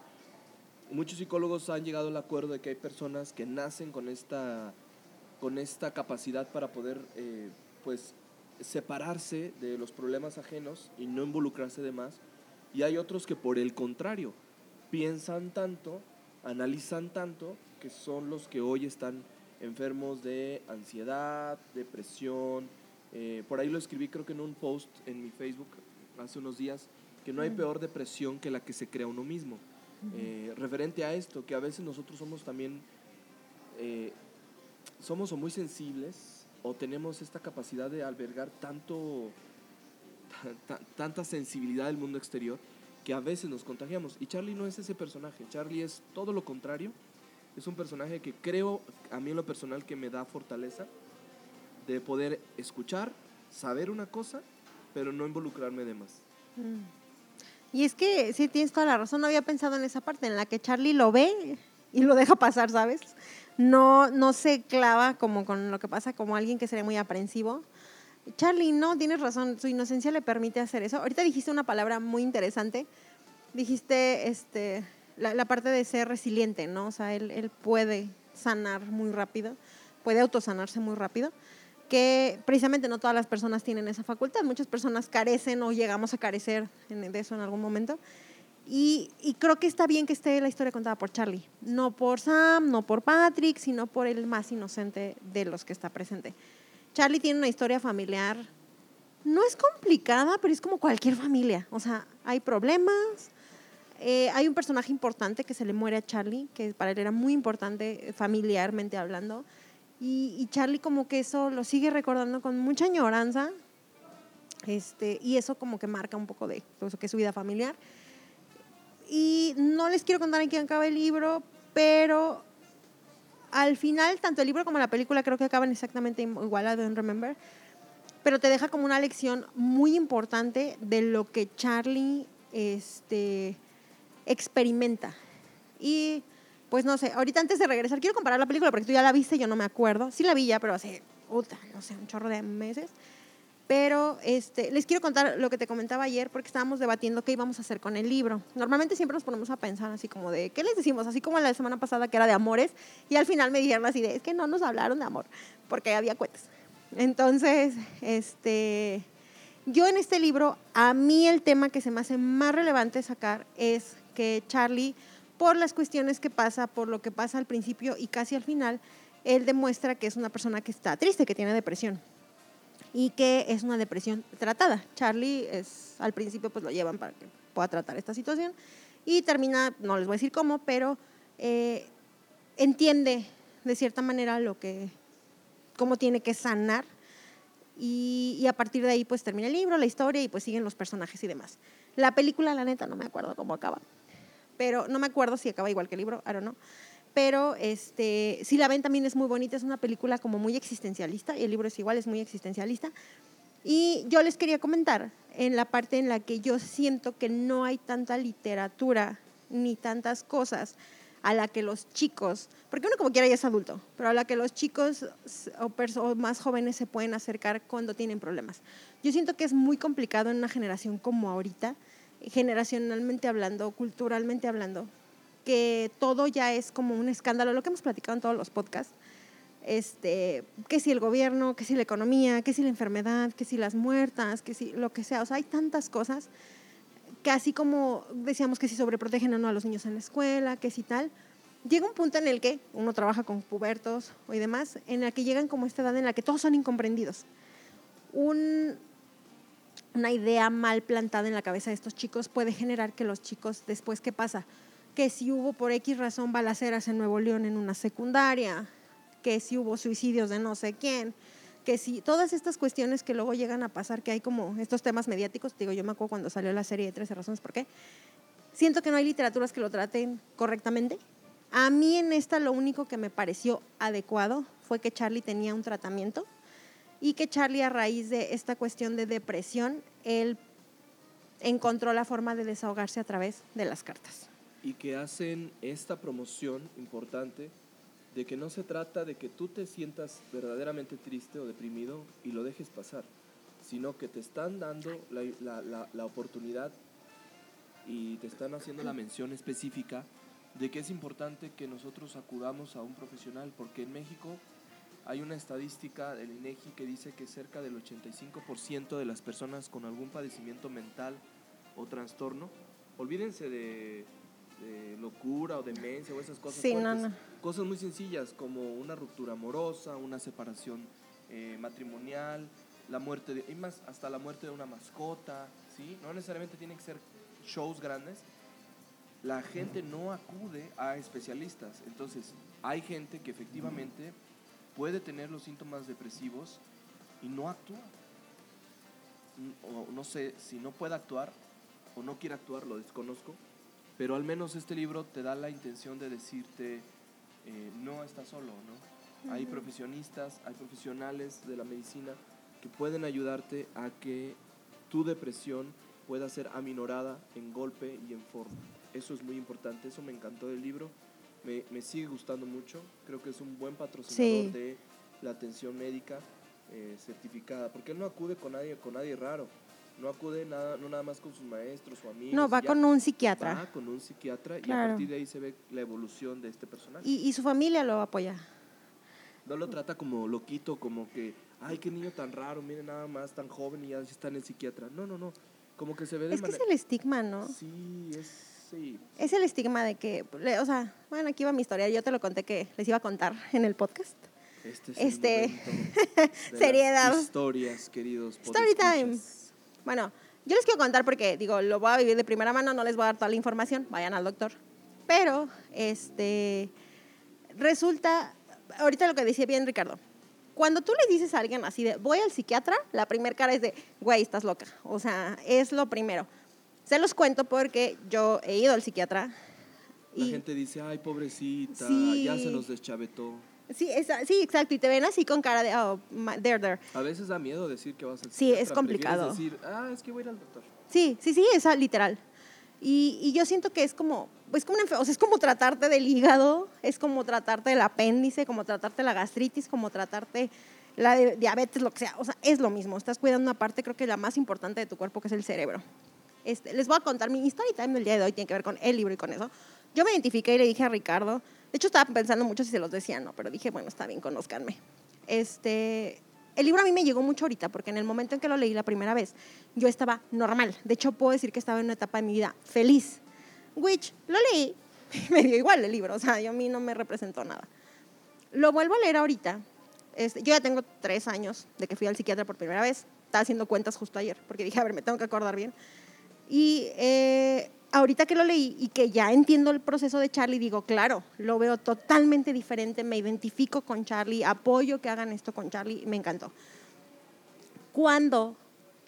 muchos psicólogos han llegado al acuerdo de que hay personas que nacen con esta, con esta capacidad para poder, eh, pues, separarse de los problemas ajenos y no involucrarse de más. Y hay otros que por el contrario, piensan tanto, analizan tanto, que son los que hoy están enfermos de ansiedad, depresión. eh, por ahí lo escribí creo que en un post en mi Facebook hace unos días, que no hay peor depresión que la que se crea uno mismo. Eh, referente a esto, que a veces nosotros somos también, eh, somos o muy sensibles o tenemos esta capacidad de albergar tanto, ta- ta- tanta sensibilidad del mundo exterior que a veces nos contagiamos. Y Charlie no es ese personaje, Charlie es todo lo contrario. Es un personaje que creo, a mí en lo personal, que me da fortaleza de poder escuchar, saber una cosa, pero no involucrarme de más. Mm. Y es que sí, tienes toda la razón, no había pensado en esa parte en la que Charlie lo ve y lo deja pasar, ¿sabes? No, no se clava como con lo que pasa como alguien que sería muy aprensivo. Charlie, no, tienes razón, su inocencia le permite hacer eso. Ahorita dijiste una palabra muy interesante, dijiste este, la, la parte de ser resiliente, ¿no? O sea, él, él puede sanar muy rápido, puede autosanarse muy rápido que precisamente no todas las personas tienen esa facultad. Muchas personas carecen o llegamos a carecer de eso en algún momento. Y, creo que está bien que esté la historia contada por Charlie, no por Sam, no por Patrick, sino por el más inocente de los que está presente. Charlie tiene una historia familiar, no es complicada, pero es como cualquier familia. O sea, hay problemas, eh, hay un personaje importante que se le muere a Charlie, que para él era muy importante familiarmente hablando. Y, Charlie como que eso lo sigue recordando con mucha añoranza. Este, y eso como que marca un poco de todo eso que es su vida familiar. Y no les quiero contar en quién acaba el libro, pero al final, tanto el libro como la película creo que acaban exactamente igual a Don't Remember, pero te deja como una lección muy importante de lo que Charlie este, experimenta. Y pues no sé, ahorita antes de regresar, quiero comparar la película porque tú ya la viste, yo no me acuerdo. Sí la vi ya, pero hace, puta, no sé, un chorro de meses. Pero este, les quiero contar lo que te comentaba ayer porque estábamos debatiendo qué íbamos a hacer con el libro. Normalmente siempre nos ponemos a pensar así como de, ¿qué les decimos? Así como la semana pasada que era de amores y al final me dijeron así de, es que no nos hablaron de amor porque había cuentas. Entonces, este, yo en este libro, a mí el tema que se me hace más relevante sacar es que Charlie por las cuestiones que pasa, por lo que pasa al principio y casi al final, él demuestra que es una persona que está triste, que tiene depresión y que es una depresión tratada. Charlie es al principio pues lo llevan para que pueda tratar esta situación y termina, no les voy a decir cómo, pero eh, entiende de cierta manera lo que, cómo tiene que sanar y, y, a partir de ahí pues termina el libro, la historia y pues siguen los personajes y demás. La película, la neta, no me acuerdo cómo acaba pero no me acuerdo si acaba igual que el libro, I don't know. Pero este, si la ven también es muy bonita, es una película como muy existencialista y el libro es igual, es muy existencialista. Y yo les quería comentar en la parte en la que yo siento que no hay tanta literatura ni tantas cosas a la que los chicos, porque uno como quiera ya es adulto, pero a la que los chicos o, o, más jóvenes se pueden acercar cuando tienen problemas. Yo siento que es muy complicado en una generación como ahorita generacionalmente hablando, culturalmente hablando, que todo ya es como un escándalo, lo que hemos platicado en todos los podcasts, este, que si el gobierno, que si la economía, que si la enfermedad, que si las muertas, que si lo que sea, o sea, hay tantas cosas que así como decíamos que si sobreprotegen o no a los niños en la escuela, que si tal, llega un punto en el que uno trabaja con pubertos y demás, en el que llegan como esta edad en la que todos son incomprendidos. Un, una idea mal plantada en la cabeza de estos chicos puede generar que los chicos después, ¿qué pasa? Que si hubo por X razón balaceras en Nuevo León en una secundaria, que si hubo suicidios de no sé quién, que si todas estas cuestiones que luego llegan a pasar, que hay como estos temas mediáticos, digo, yo me acuerdo cuando salió la serie de 13 razones por qué, siento que no hay literaturas que lo traten correctamente. A mí en esta lo único que me pareció adecuado fue que Charlie tenía un tratamiento y que Charlie a raíz de esta cuestión de depresión, él encontró la forma de desahogarse a través de las cartas. Y que hacen esta promoción importante de que no se trata de que tú te sientas verdaderamente triste o deprimido y lo dejes pasar, sino que te están dando la, la, la, oportunidad y te están haciendo la mención específica de que es importante que nosotros acudamos a un profesional, porque en México hay una estadística del INEGI que dice que cerca del 85% de las personas con algún padecimiento mental o trastorno, olvídense de, locura o demencia o esas cosas, cosas muy sencillas como una ruptura amorosa, una separación eh, matrimonial, la muerte de, y más hasta la muerte de una mascota, ¿sí? No necesariamente tienen que ser shows grandes. La gente no acude a especialistas, entonces hay gente que efectivamente puede tener los síntomas depresivos y no actúa. O no sé si no puede actuar o no quiere actuar, lo desconozco, pero al menos este libro te da la intención de decirte, eh, no estás solo, ¿no? Hay profesionistas, hay profesionales de la medicina que pueden ayudarte a que tu depresión pueda ser aminorada en golpe y en forma. Eso es muy importante, eso me encantó del libro, me, me sigue gustando mucho, creo que es un buen patrocinador Sí. de la atención médica eh, certificada, porque él no acude con nadie, con nadie raro, no acude nada, no nada más con sus maestros o amigos. No, va con un va psiquiatra. con un psiquiatra y a partir de ahí se ve la evolución de este personaje. Y, y su familia lo apoya. No lo trata como loquito, como que, ay, qué niño tan raro, mire nada más, tan joven y ya está en el psiquiatra. No, no, no. Como que se ve de Es que es el estigma, ¿no? Sí, es. Sí. Es el estigma de que, o sea, bueno, aquí va mi historia. Yo te lo conté que les iba a contar en el podcast. Este es Este, el momento de las seriedad. historias, queridos. Story time. Bueno, yo les quiero contar porque, digo, lo voy a vivir de primera mano, no les voy a dar toda la información, vayan al doctor. Pero, este, resulta, ahorita lo que decía bien Ricardo, cuando tú le dices a alguien así de, voy al psiquiatra, la primera cara es de, güey, estás loca. O sea, es lo primero. Se los cuento porque yo he ido al psiquiatra. La Y, gente dice, ay, pobrecita, Sí. ya se nos deschavetó. sí, esa- sí, exacto, y te ven así con cara de, oh, there, there. A veces da miedo decir que vas al Sí, es psiquiatra, complicado. decir, ah, es que voy a ir al doctor. Sí, sí, sí, esa literal. Y, y yo siento que es como, pues como una o sea, es como tratarte del hígado, es como tratarte del apéndice, como tratarte la gastritis, como tratarte la diabetes, lo que sea. O sea, es lo mismo. Estás cuidando una parte, creo que la más importante de tu cuerpo, que es el cerebro. Este, les voy a contar mi story time del día de hoy, tiene que ver con el libro y con eso. Yo me identifiqué y le dije a Ricardo, de hecho estaba pensando mucho si se los decía, no, pero dije, bueno, está bien, conózcanme. Este, el libro a mí me llegó mucho ahorita, porque en el momento en que lo leí la primera vez, yo estaba normal. De hecho, puedo decir que estaba en una etapa de mi vida feliz. Which, lo leí, me dio igual el libro, o sea, yo a mí no me representó nada. Lo vuelvo a leer ahorita. Este, yo ya tengo tres años de que fui al psiquiatra por primera vez. Estaba haciendo cuentas justo ayer, porque dije, a ver, me tengo que acordar bien. Y eh, ahorita que lo leí y que ya entiendo el proceso de Charlie, digo, claro, lo veo totalmente diferente, me identifico con Charlie, apoyo que hagan esto con Charlie, me encantó. Cuando,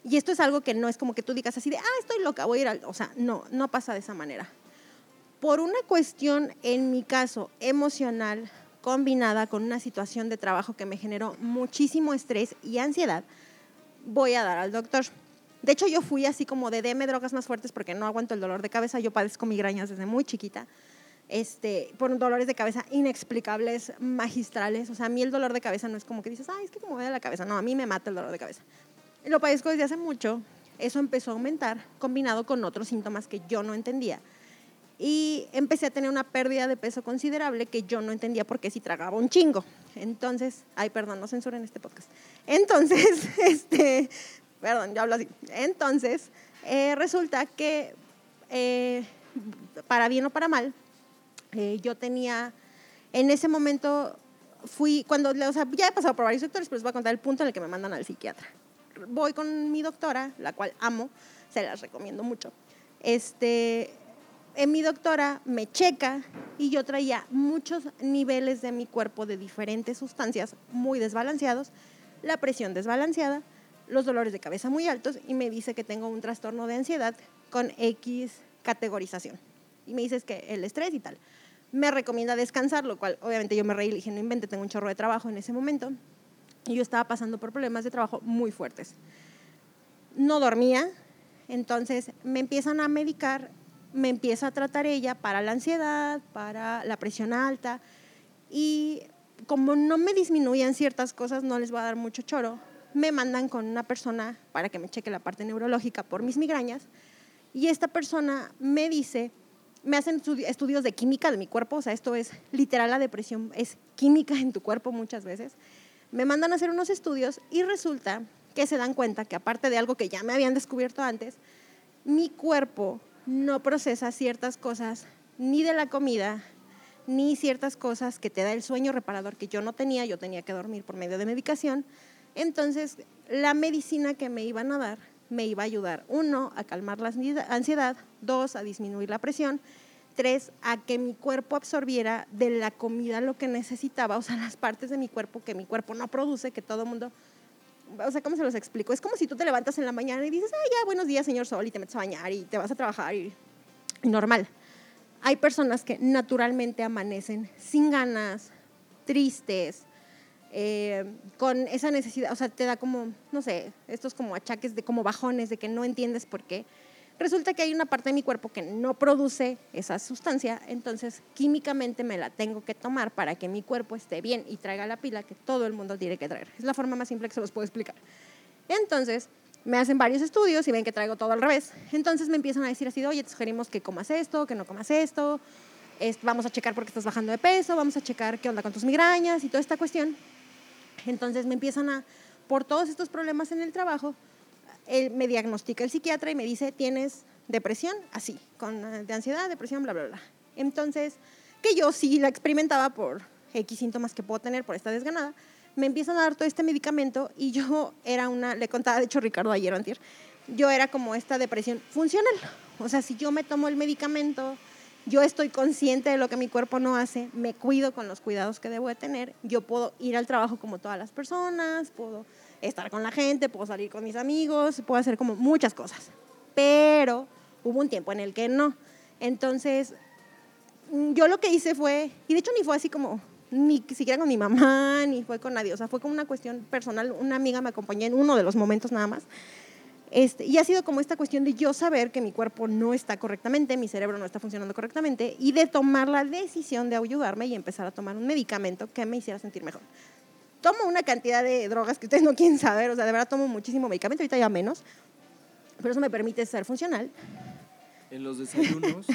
y esto es algo que no es como que tú digas así de, ah, estoy loca, voy a ir al, o sea, no, no pasa de esa manera. Por una cuestión, en mi caso, emocional, combinada con una situación de trabajo que me generó muchísimo estrés y ansiedad, voy a dar al doctor. De hecho, yo fui así como de deme drogas más fuertes porque no aguanto el dolor de cabeza. Yo padezco migrañas desde muy chiquita. Este, por dolores de cabeza inexplicables, magistrales. O sea, a mí el dolor de cabeza no es como que dices, ay, es que como me la cabeza. No, a mí me mata el dolor de cabeza. Lo padezco desde hace mucho. Eso empezó a aumentar combinado con otros síntomas que yo no entendía. Y empecé a tener una pérdida de peso considerable que yo no entendía por qué si tragaba un chingo. Entonces, ay, perdón, no censuren este podcast. Entonces, este, perdón, yo hablo así. Entonces, eh, resulta que, eh, para bien o para mal, eh, yo tenía, en ese momento, fui, cuando, o sea, ya he pasado por varios sectores, pero les voy a contar el punto en el que me mandan al psiquiatra. Voy con mi doctora, la cual amo, se las recomiendo mucho. Este, en mi doctora me checa y yo traía muchos niveles de mi cuerpo de diferentes sustancias muy desbalanceados, la presión desbalanceada, los dolores de cabeza muy altos y me dice que tengo un trastorno de ansiedad con X categorización. Y me dice que el estrés y tal. Me recomienda descansar, lo cual obviamente yo me reí y dije, no invente, tengo un chorro de trabajo en ese momento. Y yo estaba pasando por problemas de trabajo muy fuertes. No dormía, entonces me empiezan a medicar, me empieza a tratar ella para la ansiedad, para la presión alta. Y como no me disminuían ciertas cosas, no les voy a dar mucho choro, me mandan con una persona para que me cheque la parte neurológica por mis migrañas. Y esta persona me dice, me hacen estudi- estudios de química de mi cuerpo, o sea, esto es literal, la depresión es química en tu cuerpo muchas veces. Me mandan a hacer unos estudios y resulta que se dan cuenta que aparte de algo que ya me habían descubierto antes, mi cuerpo no procesa ciertas cosas ni de la comida, ni ciertas cosas que te da el sueño reparador que yo no tenía, yo tenía que dormir por medio de medicación. Entonces, la medicina que me iban a dar me iba a ayudar, uno, a calmar la ansiedad- dos, a disminuir la presión, tres, a que mi cuerpo absorbiera de la comida lo que necesitaba, o sea, las partes de mi cuerpo que mi cuerpo no produce, que todo el mundo, o sea, ¿cómo se los explico? Es como si tú te levantas en la mañana y dices, ah, ya, buenos días, señor Sol, y te metes a bañar y te vas a trabajar y normal. Hay personas que naturalmente amanecen sin ganas, tristes, eh, con esa necesidad, o sea, te da como, no sé, estos como achaques de como bajones de que no entiendes por qué. Resulta que hay una parte de mi cuerpo que no produce esa sustancia, entonces químicamente me la tengo que tomar para que mi cuerpo esté bien y traiga la pila que todo el mundo tiene que traer. Es la forma más simple que se los puedo explicar. Entonces, me hacen varios estudios y ven que traigo todo al revés. Entonces me empiezan a decir así, oye, te sugerimos que comas esto, que no comas esto, vamos a checar por qué estás bajando de peso, vamos a checar qué onda con tus migrañas y toda esta cuestión. Entonces me empiezan a, por todos estos problemas en el trabajo, él me diagnostica el psiquiatra y me dice, tienes depresión, así, con eh, de ansiedad, depresión, bla, bla, bla. Entonces, que yo sí la experimentaba por X síntomas que puedo tener por esta desganada, me empiezan a dar todo este medicamento y yo era una, le contaba de hecho Ricardo ayer o antier, yo era como esta depresión funcional. O sea, si yo me tomo el medicamento, yo estoy consciente de lo que mi cuerpo no hace, me cuido con los cuidados que debo de tener, yo puedo ir al trabajo como todas las personas, puedo estar con la gente, puedo salir con mis amigos, puedo hacer como muchas cosas. Pero hubo un tiempo en el que no. Entonces, yo lo que hice fue, y de hecho ni fue así como, ni siquiera con mi mamá, ni fue con nadie, o sea, fue como una cuestión personal, una amiga me acompañó en uno de los momentos nada más. Este, y ha sido como esta cuestión de yo saber que mi cuerpo no está correctamente, mi cerebro no está funcionando correctamente, y de tomar la decisión de ayudarme y empezar a tomar un medicamento que me hiciera sentir mejor tomo una cantidad de drogas que ustedes no quieren saber, o sea, de verdad tomo muchísimo medicamento, ahorita ya menos, pero eso me permite ser funcional. En los desayunos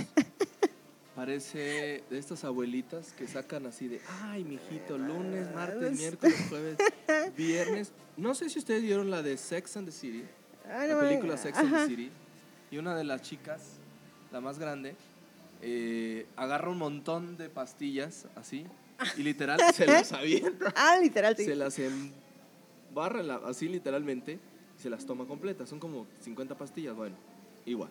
parece de estas abuelitas que sacan así de, ay, mijito, lunes, martes, miércoles, jueves, viernes. No sé si ustedes vieron la de Sex and the City, la película Sex and the City, y una de las chicas, la más grande, eh, agarra un montón de pastillas así y literal se las avienta. Ah, literal, sí. Se las embarra así literalmente y se las toma completas. Son como 50 pastillas, bueno, igual.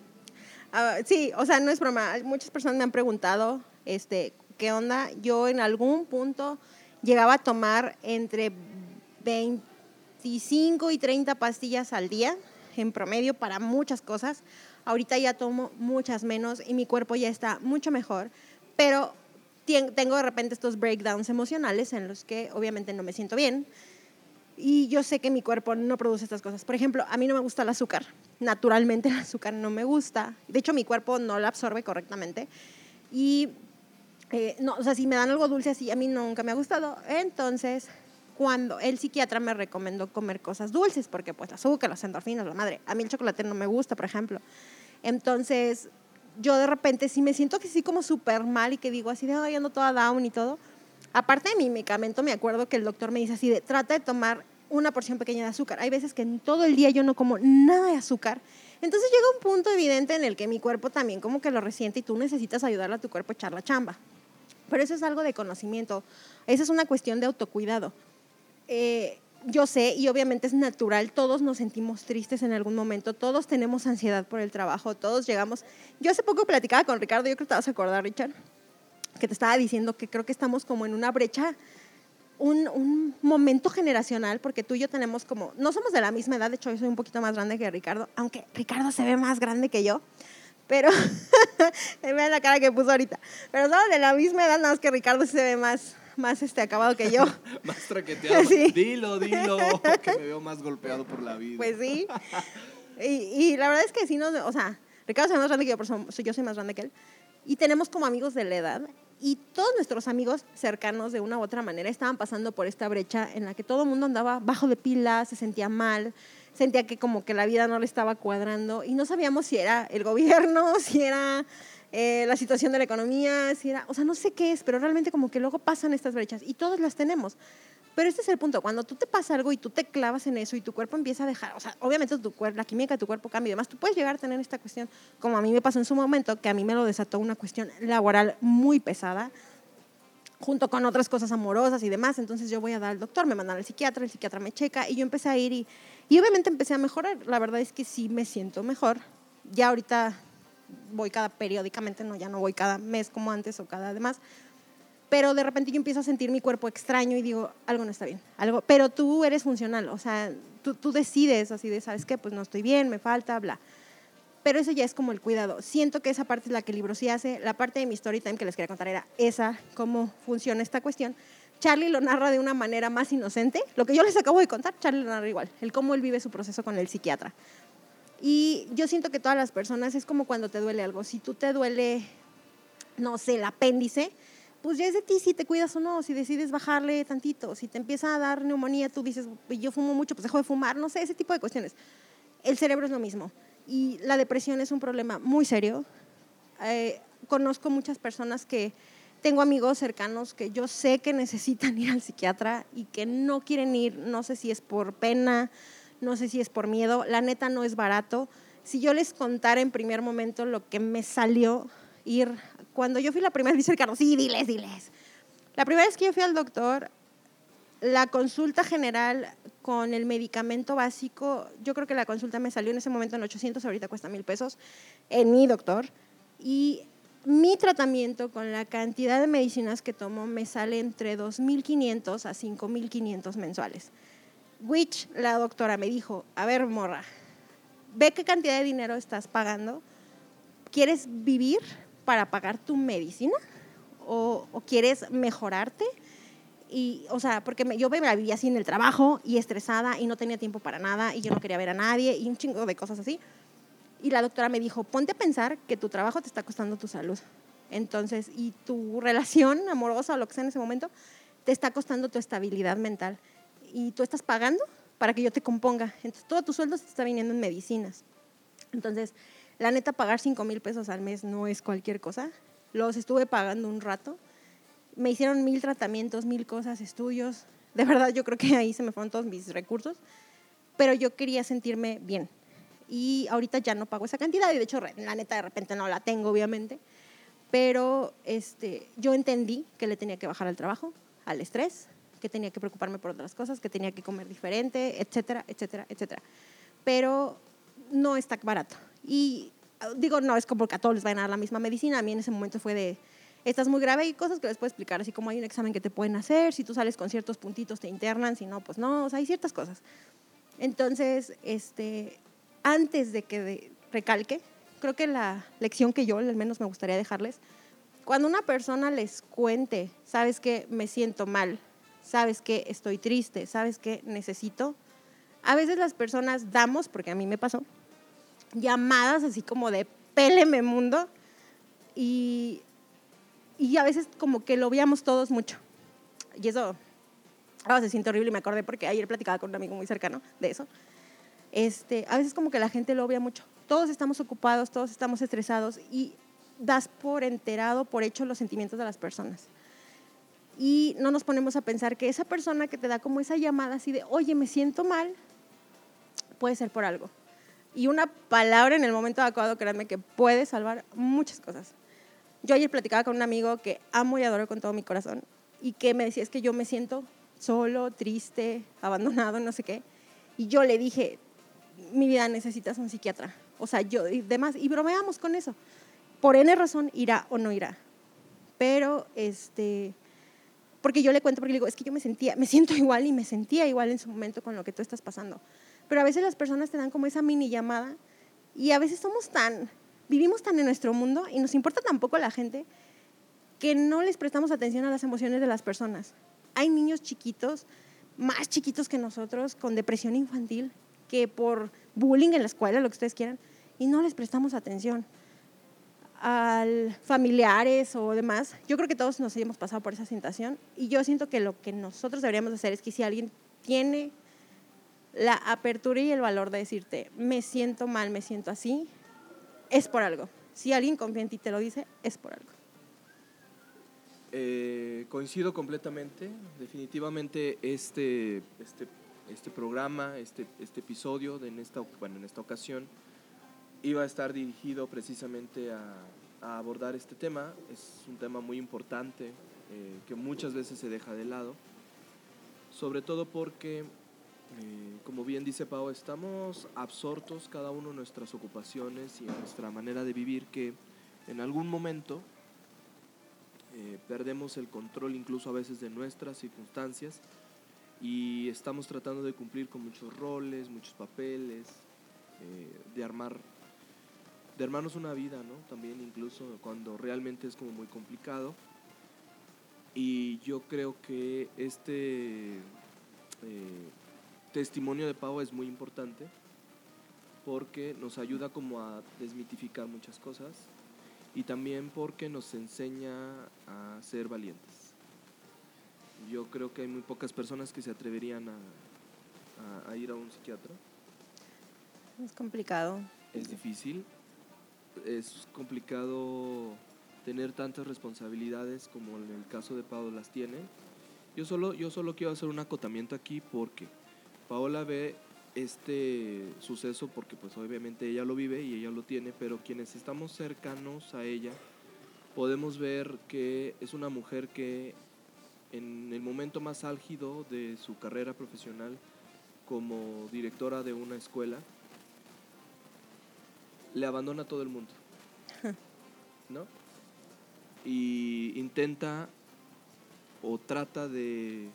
Ah, sí, o sea, no es broma. Muchas personas me han preguntado, este, ¿qué onda? Yo en algún punto llegaba a tomar entre 25 y 30 pastillas al día en promedio para muchas cosas. Ahorita ya tomo muchas menos y mi cuerpo ya está mucho mejor, pero tengo de repente estos breakdowns emocionales en los que obviamente no me siento bien y yo sé que mi cuerpo no produce estas cosas. Por ejemplo, a mí no me gusta el azúcar. Naturalmente el azúcar no me gusta. De hecho, mi cuerpo no lo absorbe correctamente. Y, eh, no, o sea, si me dan algo dulce así, a mí nunca me ha gustado. Entonces, cuando el psiquiatra me recomendó comer cosas dulces, porque pues azúcar, las endorfinas, la madre. A mí el chocolate no me gusta, por ejemplo. Entonces, yo de repente si me siento que sí como súper mal y que digo así de, ay, ando toda down y todo. Aparte de mi medicamento, me acuerdo que el doctor me dice así de, trata de tomar una porción pequeña de azúcar. Hay veces que en todo el día yo no como nada de azúcar. Entonces llega un punto evidente en el que mi cuerpo también como que lo resiente y tú necesitas ayudarle a tu cuerpo a echar la chamba. Pero eso es algo de conocimiento. Esa es una cuestión de autocuidado. Eh, yo sé, y obviamente es natural, todos nos sentimos tristes en algún momento, todos tenemos ansiedad por el trabajo, todos llegamos. Yo hace poco platicaba con Ricardo, yo creo que te vas a acordar, Richard, que te estaba diciendo que creo que estamos como en una brecha, un, un momento generacional, porque tú y yo tenemos como, no somos de la misma edad, de hecho yo soy un poquito más grande que Ricardo, aunque Ricardo se ve más grande que yo, pero, vean la cara que puso ahorita, pero somos de la misma edad, nada más que Ricardo se ve más, más este, acabado que yo. más traqueteado. Dilo, dilo, que me veo más golpeado por la vida. Pues sí. Y, y la verdad es que sí, no, o sea, Ricardo es más grande que yo, pero yo soy más grande que él. Y tenemos como amigos de la edad. Y todos nuestros amigos cercanos, de una u otra manera, estaban pasando por esta brecha en la que todo el mundo andaba bajo de pilas, se sentía mal, sentía que como que la vida no le estaba cuadrando y no sabíamos si era el gobierno, si era eh, la situación de la economía, si era, o sea, no sé qué es, pero realmente como que luego pasan estas brechas y todas las tenemos. Pero este es el punto, cuando tú te pasa algo y tú te clavas en eso y tu cuerpo empieza a dejar, o sea, obviamente tu cuerpo, la química de tu cuerpo cambia y demás, tú puedes llegar a tener esta cuestión, como a mí me pasó en su momento, que a mí me lo desató una cuestión laboral muy pesada, junto con otras cosas amorosas y demás. Entonces yo voy a dar al doctor, me mandan al psiquiatra, el psiquiatra me checa y yo empecé a ir y, y obviamente empecé a mejorar. La verdad es que sí me siento mejor. Ya ahorita voy cada periódicamente, no, ya no voy cada mes como antes o cada demás. Pero de repente yo empiezo a sentir mi cuerpo extraño y digo, algo no está bien, algo, pero tú eres funcional, o sea, tú, tú decides así de, ¿sabes qué? Pues no estoy bien, me falta, bla. Pero eso ya es como el cuidado. Siento que esa parte es la que el libro sí hace. La parte de mi story time que les quería contar era esa, cómo funciona esta cuestión. Charlie lo narra de una manera más inocente. Lo que yo les acabo de contar, Charlie lo narra igual. El cómo él vive su proceso con el psiquiatra. Y yo siento que todas las personas es como cuando te duele algo. Si tú te duele, no sé, el apéndice, pues ya es de ti si te cuidas o no, si decides bajarle tantito, si te empieza a dar neumonía, tú dices, yo fumo mucho, pues dejo de fumar, no sé, ese tipo de cuestiones. El cerebro es lo mismo. Y la depresión es un problema muy serio. Eh, conozco muchas personas que tengo amigos cercanos que yo sé que necesitan ir al psiquiatra y que no quieren ir, no sé si es por pena, no sé si es por miedo, la neta no es barato. Si yo les contara en primer momento lo que me salió ir, cuando yo fui la primera vez, dice Ricardo, sí, diles, diles. La primera vez que yo fui al doctor, la consulta general con el medicamento básico, yo creo que la consulta me salió en ese momento en 800, ahorita cuesta mil pesos, en mi doctor. Y mi tratamiento con la cantidad de medicinas que tomo me sale entre 2.500 a 5.500 mensuales. Which la doctora me dijo, a ver, morra, ve qué cantidad de dinero estás pagando. ¿Quieres vivir para pagar tu medicina? ¿O, quieres mejorarte? Y, o sea, porque yo me vivía así en el trabajo y estresada y no tenía tiempo para nada y yo no quería ver a nadie y un chingo de cosas así. Y la doctora me dijo, ponte a pensar que tu trabajo te está costando tu salud. Entonces, y tu relación amorosa o lo que sea en ese momento, te está costando tu estabilidad mental y tú estás pagando para que yo te componga. Entonces, todo tu sueldo se está viniendo en medicinas. Entonces, la neta, pagar 5 mil pesos al mes no es cualquier cosa. Los estuve pagando un rato. Me hicieron mil tratamientos, mil cosas, estudios. De verdad, yo creo que ahí se me fueron todos mis recursos. Pero yo quería sentirme bien. Y ahorita ya no pago esa cantidad. Y de hecho, la neta, de repente no la tengo, obviamente. Pero este, yo entendí que le tenía que bajar al trabajo, al estrés, que tenía que preocuparme por otras cosas, que tenía que comer diferente, etcétera, etcétera, etcétera. Pero no está barato. Y digo, no es como que a todos les vayan a dar la misma medicina. A mí en ese momento fue de, estás muy grave y cosas que les puedo explicar, así como hay un examen que te pueden hacer, si tú sales con ciertos puntitos te internan, si no, pues no, o sea, hay ciertas cosas. Entonces, este, antes de que recalque, creo que la lección que yo al menos me gustaría dejarles, cuando una persona les cuente, sabes que me siento mal, sabes que estoy triste, sabes que necesito. A veces las personas damos, porque a mí me pasó, llamadas así como de péleme mundo y, y a veces como que lo veíamos todos mucho. Y eso ahora se siente horrible y me acordé porque ayer platicaba con un amigo muy cercano de eso. Este, a veces como que la gente lo obvia mucho. Todos estamos ocupados, todos estamos estresados y das por enterado, por hecho los sentimientos de las personas y no nos ponemos a pensar que esa persona que te da como esa llamada así de, oye, me siento mal, puede ser por algo. Y una palabra en el momento adecuado, créanme que puede salvar muchas cosas. Yo ayer platicaba con un amigo que amo y adoro con todo mi corazón y que me decía, es que yo me siento solo, triste, abandonado, no sé qué. Y yo le dije, mi vida necesitas un psiquiatra. O sea, yo y demás, y bromeamos con eso. Por N razón irá o no irá. Pero, este, porque yo le cuento, porque le digo, es que yo me sentía, me siento igual y me sentía igual en su momento con lo que tú estás pasando. Pero a veces las personas te dan como esa mini llamada y a veces somos tan, vivimos tan en nuestro mundo y nos importa tan poco la gente que no les prestamos atención a las emociones de las personas. Hay niños chiquitos, más chiquitos que nosotros, con depresión infantil, que por bullying en la escuela, lo que ustedes quieran, y no les prestamos atención al familiares o demás, yo creo que todos nos hemos pasado por esa situación y yo siento que lo que nosotros deberíamos hacer es que si alguien tiene la apertura y el valor de decirte, me siento mal, me siento así, es por algo. Si alguien confía en ti y te lo dice, es por algo. Eh, coincido completamente. Definitivamente este, este, este programa, este, este episodio de en, esta, bueno, en esta ocasión, iba a estar dirigido precisamente a, abordar este tema. Es un tema muy importante eh, que muchas veces se deja de lado, sobre todo porque, eh, como bien dice Pau, estamos absortos cada uno en nuestras ocupaciones y en nuestra manera de vivir que en algún momento eh, perdemos el control incluso a veces de nuestras circunstancias y estamos tratando de cumplir con muchos roles, muchos papeles, eh, de armar de armarnos una vida, ¿no? También incluso cuando realmente es como muy complicado. Y yo creo que este eh, testimonio de Pau es muy importante porque nos ayuda como a desmitificar muchas cosas y también porque nos enseña a ser valientes. Yo creo que hay muy pocas personas que se atreverían a, a ir a un psiquiatra. Es complicado. Es difícil. Es complicado tener tantas responsabilidades como en el caso de Pau las tiene. Yo solo, yo solo quiero hacer un acotamiento aquí porque Paola ve este suceso porque pues obviamente ella lo vive y ella lo tiene, pero quienes estamos cercanos a ella podemos ver que es una mujer que en el momento más álgido de su carrera profesional como directora de una escuela, le abandona a todo el mundo. ¿No? Y intenta o trata de...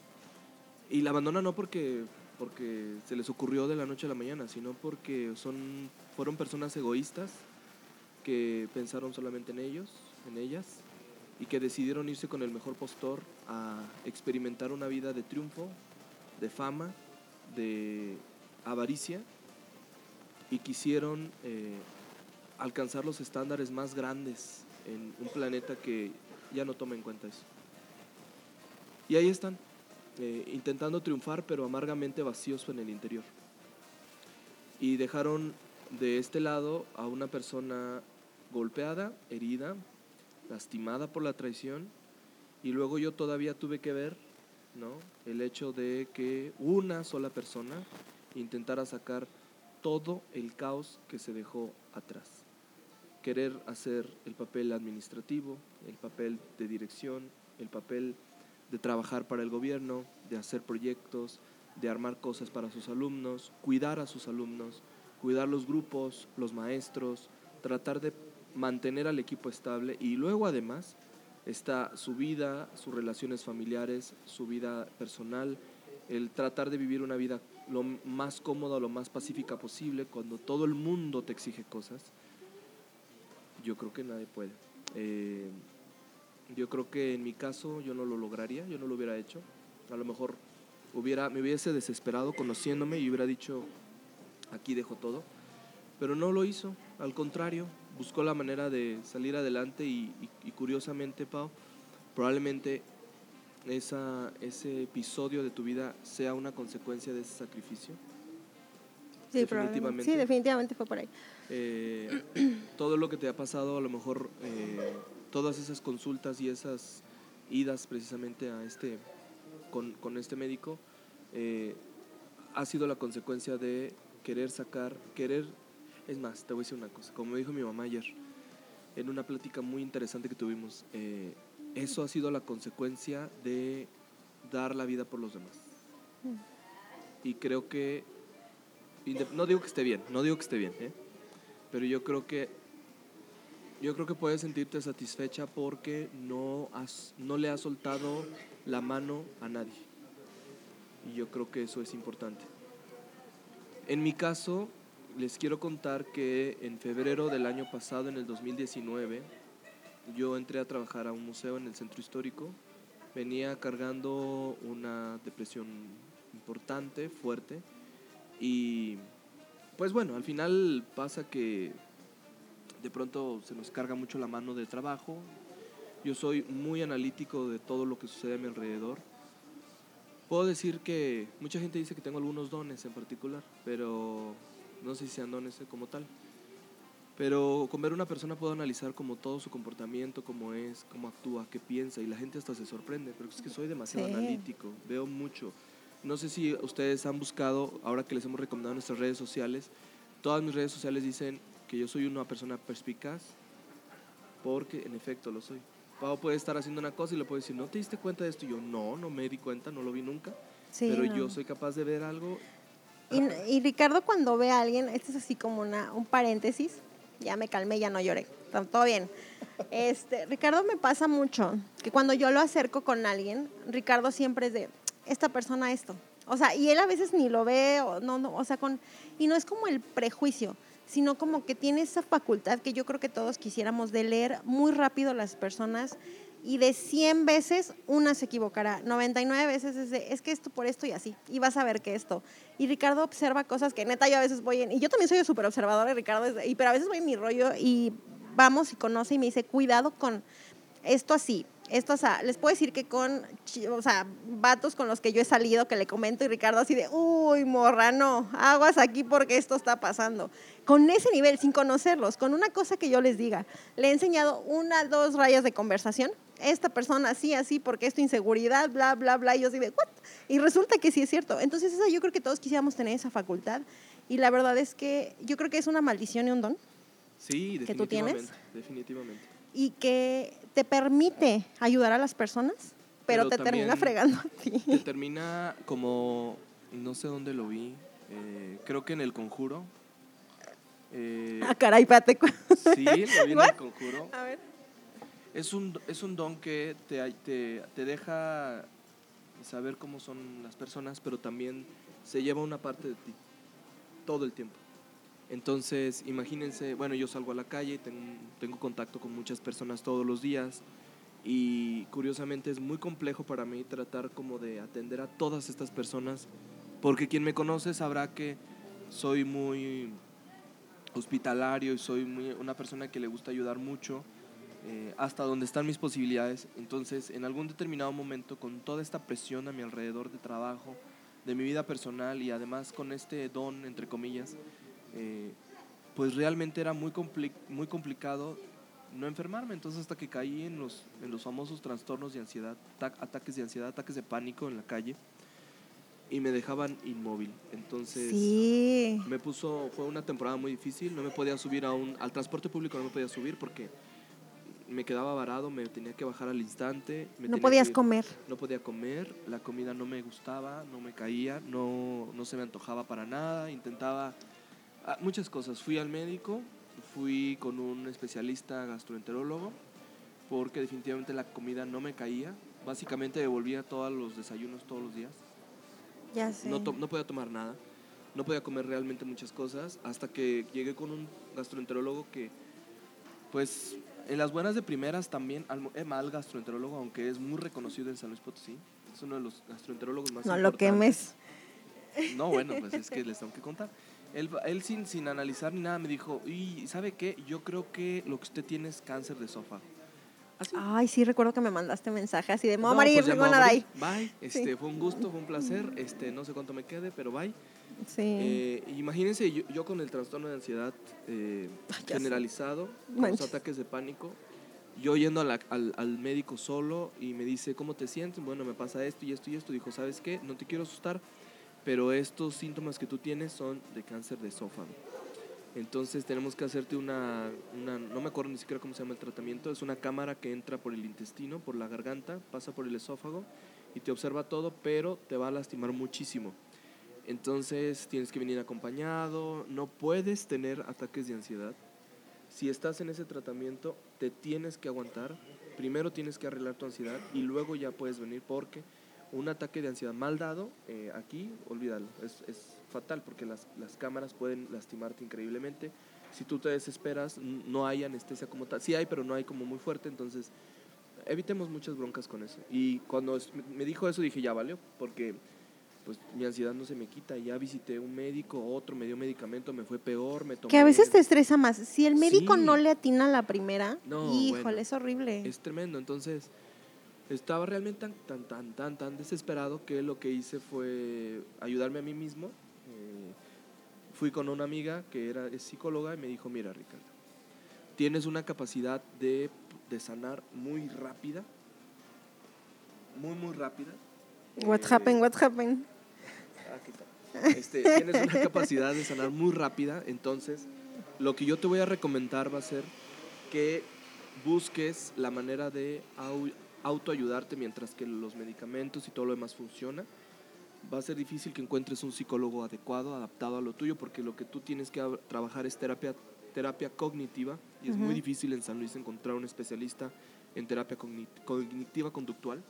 Y la abandona no porque porque se les ocurrió de la noche a la mañana, sino porque son, fueron personas egoístas que pensaron solamente en ellos, en ellas, y que decidieron irse con el mejor postor a experimentar una vida de triunfo, de fama, de avaricia, y quisieron eh, alcanzar los estándares más grandes en un planeta que ya no toma en cuenta eso. Y ahí están, eh, intentando triunfar, pero amargamente vacíos en el interior. Y dejaron de este lado a una persona golpeada, herida, lastimada por la traición, y luego yo todavía tuve que ver ¿no? el hecho de que una sola persona intentara sacar todo el caos que se dejó atrás. Querer hacer el papel administrativo, el papel de dirección, el papel de trabajar para el gobierno, de hacer proyectos, de armar cosas para sus alumnos, cuidar a sus alumnos, cuidar los grupos, los maestros, tratar de mantener al equipo estable y luego además está su vida, sus relaciones familiares, su vida personal, el tratar de vivir una vida lo más cómoda, lo más pacífica posible cuando todo el mundo te exige cosas. Yo creo que nadie puede. Eh, yo creo que en mi caso yo no lo lograría, yo no lo hubiera hecho. A lo mejor hubiera, me hubiese desesperado conociéndome y hubiera dicho, aquí dejo todo. Pero no lo hizo, al contrario, buscó la manera de salir adelante y, curiosamente, Pau, probablemente esa, ese episodio de tu vida sea una consecuencia de ese sacrificio. Sí, definitivamente. Sí, definitivamente fue por ahí. Eh, todo lo que te ha pasado, a lo mejor eh, todas esas consultas y esas idas precisamente a este, con, con este médico, eh, ha sido la consecuencia de querer sacar, querer, es más, te voy a decir una cosa, como me dijo mi mamá ayer, en una plática muy interesante que tuvimos, eso ha sido la consecuencia de dar la vida por los demás. Mm. Y creo que, no digo que esté bien, no digo que esté bien, ¿eh? pero yo creo que yo creo que puedes sentirte satisfecha porque no, has, no le has soltado la mano a nadie. Y yo creo que eso es importante. En mi caso, les quiero contar que en febrero del año pasado, en el 2019, yo entré a trabajar a un museo en el centro histórico. Venía cargando una depresión importante, fuerte. Y pues bueno, al final pasa que de pronto se nos carga mucho la mano de trabajo. Yo soy muy analítico de todo lo que sucede a mi alrededor. Puedo decir que mucha gente dice que tengo algunos dones en particular, pero no sé si sean dones como tal. Pero con ver una persona puedo analizar como todo su comportamiento, cómo es, cómo actúa, qué piensa, y la gente hasta se sorprende, pero es que soy demasiado analítico, veo mucho. No sé si ustedes han buscado, ahora que les hemos recomendado nuestras redes sociales, todas mis redes sociales dicen que yo soy una persona perspicaz, porque en efecto lo soy. Pau puede estar haciendo una cosa y le puede decir, ¿no te diste cuenta de esto? Y yo, no, no me di cuenta, no lo vi nunca. pero yo soy capaz de ver algo. Y, Ricardo cuando ve a alguien, esto es así como una, un paréntesis, ya me calmé, ya no lloré, todo bien. Este, Ricardo me pasa mucho que cuando yo lo acerco con alguien, Ricardo siempre es de, esta persona esto, O sea, y él a veces ni lo ve, o no, no, o sea, con, y no es como el prejuicio, sino como que tiene esa facultad que yo creo que todos quisiéramos de leer muy rápido las personas y de 100 veces una se equivocará, 99 veces es de, es que esto por esto y así, y vas a ver que esto. Y Ricardo observa cosas que neta yo a veces voy en, y yo también soy súper observadora, Ricardo, de- y, pero a veces voy en mi rollo y vamos y conoce y me dice, cuidado con esto así, esto así. Les puedo decir que con, o sea, vatos con los que yo he salido, que le comento y Ricardo así de, uy, morra, no, aguas aquí porque esto está pasando. Con ese nivel, sin conocerlos, con una cosa que yo les diga, le he enseñado una, dos rayas de conversación, esta persona así, así, porque esto inseguridad, bla, bla, bla, y yo así de, ¿what? Y resulta que sí es cierto. Entonces, esa, yo creo que todos quisiéramos tener esa facultad. Y la verdad es que yo creo que es una maldición y un don. Sí, ¿Que tú tienes? definitivamente. Definitivamente. y que te permite ayudar a las personas, pero, Pero te termina fregando a Te ti. termina como, no sé dónde lo vi, eh, creo que en El Conjuro. Eh, Ah, caray, cu- sí, lo vi en? El Conjuro. A ver. Es un, es un don que te, te, te deja saber cómo son las personas, pero también se lleva una parte de ti todo el tiempo. Entonces, imagínense, bueno, yo salgo a la calle, tengo, tengo contacto con muchas personas todos los días y curiosamente es muy complejo para mí tratar como de atender a todas estas personas, porque quien me conoce sabrá que soy muy hospitalario y soy muy, una persona que le gusta ayudar mucho eh, hasta donde están mis posibilidades. Entonces, en algún determinado momento, con toda esta presión a mi alrededor de trabajo, de mi vida personal y además con este don, entre comillas, eh, pues realmente era muy, compli- muy complicado no enfermarme. Entonces, hasta que caí en los, en los famosos trastornos de ansiedad, ta- ataques de ansiedad, ataques de pánico en la calle, y me dejaban inmóvil. Entonces, Sí. me puso, fue una temporada muy difícil, no me podía subir a un, al transporte público, no me podía subir porque me quedaba varado, me tenía que bajar al instante. me No podías que- comer. No podía comer, la comida no me gustaba, no me caía, no, no se me antojaba para nada, intentaba ah, muchas cosas. Fui al médico, fui con un especialista gastroenterólogo, porque definitivamente la comida no me caía. Básicamente devolvía todos los desayunos todos los días. Ya sé. No, no podía tomar nada, no podía comer realmente muchas cosas, hasta que llegué con un gastroenterólogo que, pues, en las buenas de primeras también, al, eh, mal gastroenterólogo, aunque es muy reconocido en San Luis Potosí, es uno de los gastroenterólogos más no lo quemes. No, bueno, pues es que les tengo que contar. Él, él sin, sin analizar ni nada me dijo, y ¿sabe qué? Yo creo que lo que usted tiene es cáncer de esófago. Así. Ay, sí, recuerdo que me mandaste mensaje así de, me voy a No, morir, pues a voy a morir". morir. Bye. Este, Fue un gusto, fue un placer. Este, no sé cuánto me quede, pero bye. Sí. Eh, imagínense yo, yo con el trastorno de ansiedad eh, Ay, generalizado, con los ataques de pánico, yo yendo a la- al, al médico solo y me dice, ¿cómo te sientes? Bueno, me pasa esto y esto y esto. Dijo, ¿sabes qué? No te quiero asustar, pero estos síntomas que tú tienes son de cáncer de esófago. Entonces tenemos que hacerte una, una, no me acuerdo ni siquiera cómo se llama el tratamiento, es una cámara que entra por el intestino, por la garganta, pasa por el esófago y te observa todo, pero te va a lastimar muchísimo. Entonces tienes que venir acompañado, no puedes tener ataques de ansiedad. Si estás en ese tratamiento, te tienes que aguantar. Primero tienes que arreglar tu ansiedad y luego ya puedes venir porque un ataque de ansiedad mal dado, eh, aquí, olvídalo, es, es fatal porque las, las cámaras pueden lastimarte increíblemente. Si tú te desesperas, no hay anestesia como tal. Sí hay, pero no hay como muy fuerte, entonces evitemos muchas broncas con eso. Y cuando es- me- dijo eso dije, ya valió, porque pues mi ansiedad no se me quita. Ya visité un médico, otro me dio medicamento, me fue peor, me tomé... que a veces te estresa más. Si el médico Sí. no le atina a la primera, No, híjole, bueno. es horrible. Es tremendo, entonces estaba realmente tan, tan, tan, tan, tan desesperado que lo que hice fue ayudarme a mí mismo. Eh, fui con una amiga que era es psicóloga y me dijo, mira Ricardo, tienes una capacidad de, de sanar muy rápida, muy, muy rápida. What Eh, happened, what happened. Aquí está. Este, tienes una capacidad de sanar muy rápida, entonces lo que yo te voy a recomendar va a ser que busques la manera de autoayudarte mientras que los medicamentos y todo lo demás funciona. Va a ser difícil que encuentres un psicólogo adecuado, adaptado a lo tuyo, porque lo que tú tienes que ab- trabajar es terapia, terapia cognitiva y es muy difícil en San Luis encontrar un especialista en terapia cogni- cognitiva conductual.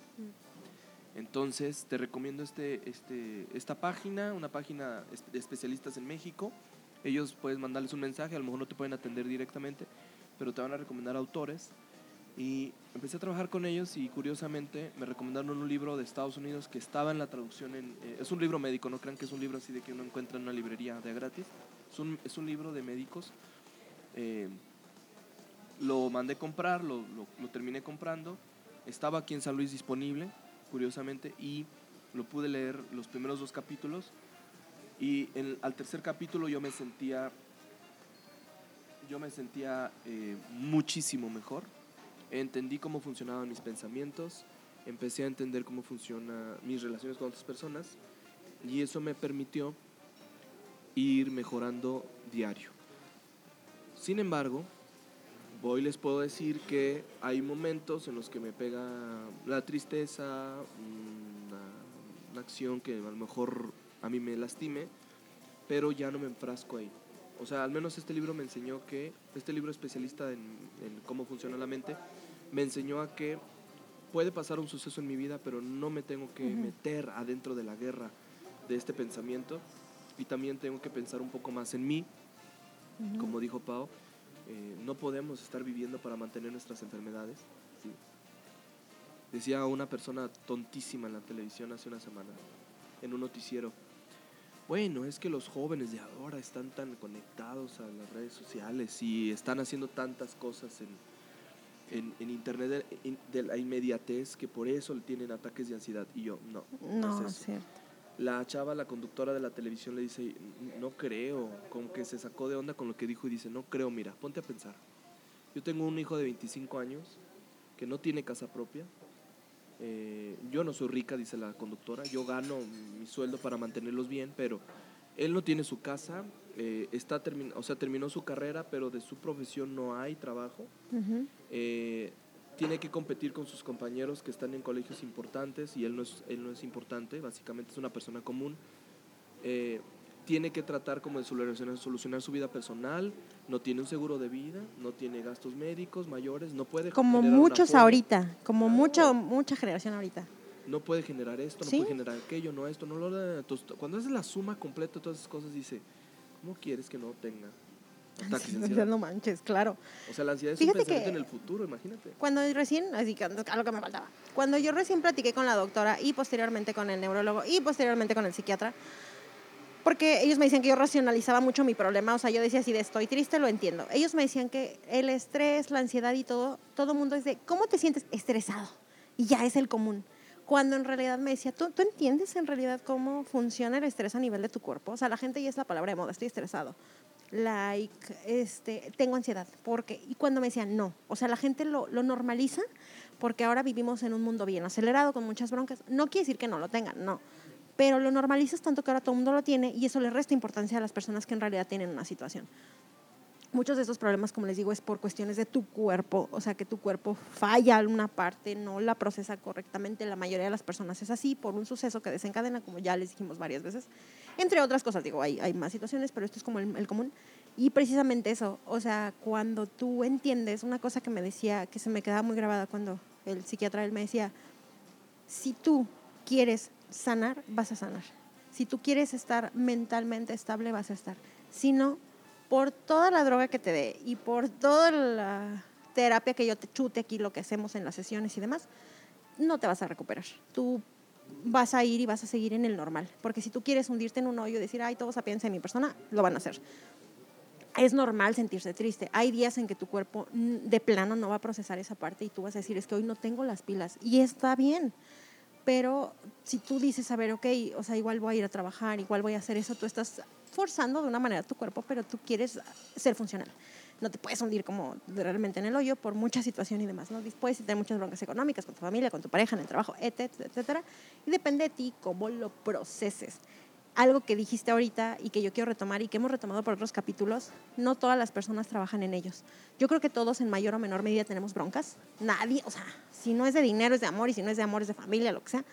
Entonces, te recomiendo este, este, esta página, una página de especialistas en México. Ellos puedes mandarles un mensaje, a lo mejor no te pueden atender directamente, pero te van a recomendar autores. Y empecé a trabajar con ellos y curiosamente me recomendaron un libro de Estados Unidos que estaba en la traducción. En, eh, es un libro médico, no crean que es un libro así de que uno encuentra en una librería de gratis. Es un, es un libro de médicos. Eh, lo mandé comprar, lo, lo, terminé comprando. Estaba aquí en San Luis disponible curiosamente, y lo pude leer los primeros dos capítulos. Y al tercer capítulo yo me sentía, yo me sentía eh, muchísimo mejor. Entendí cómo funcionaban mis pensamientos, empecé a entender cómo funcionan mis relaciones con otras personas y eso me permitió ir mejorando diario. Sin embargo, Hoy les puedo decir que hay momentos en los que me pega la tristeza, una, acción que a lo mejor a mí me lastime, pero ya no me enfrasco ahí. O sea, al menos este libro me enseñó que, este libro especialista en, cómo funciona la mente, me enseñó a que puede pasar un suceso en mi vida, pero no me tengo que meter adentro de la guerra de este pensamiento. Y también tengo que pensar un poco más en mí, como dijo Pau, eh, no podemos estar viviendo para mantener nuestras enfermedades. Decía una persona tontísima en la televisión hace una semana, en un noticiero, bueno, es que los jóvenes de ahora están tan conectados a las redes sociales y están haciendo tantas cosas en, en, internet de, la inmediatez que por eso tienen ataques de ansiedad. Y yo, no. No, es, cierto la chava, la conductora de la televisión, le dice, no creo, como que se sacó de onda con lo que dijo y dice, no creo, mira, ponte a pensar. Yo tengo un hijo de 25 años que no tiene casa propia. Eh, yo no soy rica, dice la conductora, yo gano mi sueldo para mantenerlos bien, pero él no tiene su casa, eh, está o sea, terminó su carrera, pero de su profesión no hay trabajo tiene que competir con sus compañeros que están en colegios importantes y él no es, él no es importante, básicamente es una persona común. Eh, tiene que tratar como de solucionar, solucionar, su vida personal, no tiene un seguro de vida, no tiene gastos médicos mayores, no puede... Como muchos ahorita, como mucho, mucha generación ahorita. No puede generar esto, no puede generar aquello, no esto, no lo... Entonces, cuando haces la suma completa de todas esas cosas, dice, ¿cómo quieres que no tenga no manches, claro. O sea, la ansiedad es un pensamiento en el futuro, imagínate. Cuando recién, así que algo que me faltaba. Cuando yo recién platiqué con la doctora y posteriormente con el neurólogo y posteriormente con el psiquiatra, porque ellos me decían que yo racionalizaba mucho mi problema, o sea, yo decía, si de estoy triste, lo entiendo. Ellos me decían que el estrés, la ansiedad y todo, todo mundo es de, ¿cómo te sientes estresado? Y ya es el común. Cuando en realidad me decía, ¿tú, ¿tú entiendes en realidad cómo funciona el estrés a nivel de tu cuerpo? O sea, la gente ya es la palabra de moda, estoy estresado. Like, este, tengo ansiedad, porque, y cuando me decían no, o sea, la gente lo, lo, normaliza porque ahora vivimos en un mundo bien acelerado, con muchas broncas, no quiere decir que no lo tengan, no, pero lo normalizas tanto que ahora todo el mundo lo tiene y eso le resta importancia a las personas que en realidad tienen una situación muchos de esos problemas, como les digo, es por cuestiones de tu cuerpo, o sea, que tu cuerpo falla alguna parte, no la procesa correctamente. La mayoría de las personas es así por un suceso que desencadena, como ya les dijimos varias veces. Entre otras cosas, digo, hay, hay más situaciones, pero esto es como el, común. Y precisamente eso, o sea, cuando tú entiendes, una cosa que me decía, que se me quedaba muy grabada cuando el psiquiatra él me decía, si tú quieres sanar, vas a sanar. Si tú quieres estar mentalmente estable, vas a estar. Si no, por toda la droga que te dé y por toda la terapia que yo te chute aquí, lo que hacemos en las sesiones y demás, no te vas a recuperar. Tú vas a ir y vas a seguir en el normal. Porque si tú quieres hundirte en un hoyo y decir, ay, todos piensa en mi persona, lo van a hacer. Es normal sentirse triste. Hay días en que tu cuerpo de plano no va a procesar esa parte y tú vas a decir, es que hoy no tengo las pilas. Y está bien. Pero si tú dices, a ver, ok, o sea, igual voy a ir a trabajar, igual voy a hacer eso, tú estás forzando de una manera tu cuerpo, pero tú quieres ser funcional. No te puedes hundir como realmente en el hoyo por mucha situación y demás. ¿no? Puedes tener muchas broncas económicas con tu familia, con tu pareja, en el trabajo, etcétera, etcétera. Y depende de ti cómo lo proceses. Algo que dijiste ahorita y que yo quiero retomar y que hemos retomado por otros capítulos, no todas las personas trabajan en ellos. Yo creo que todos en mayor o menor medida tenemos broncas. Nadie, o sea, si no es de dinero es de amor y si no es de amor es de familia, lo que sea.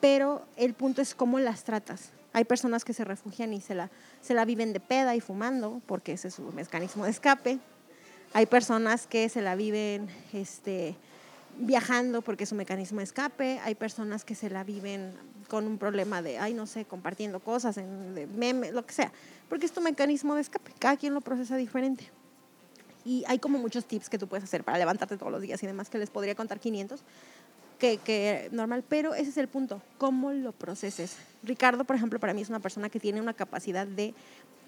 Pero el punto es cómo las tratas hay personas que se refugian y se la, se la viven de peda y fumando, porque ese es su mecanismo de escape. Hay personas que se la viven este, viajando porque es un mecanismo de escape, hay personas que se la viven con un problema de, ay, no sé, compartiendo cosas, en, de meme, lo que sea, porque es tu mecanismo de escape, cada quien lo procesa diferente. Y hay como muchos tips que tú puedes hacer para levantarte todos los días y demás, que les podría contar 500, que, que normal, pero ese es el punto, cómo lo proceses. Ricardo, por ejemplo, para mí es una persona que tiene una capacidad de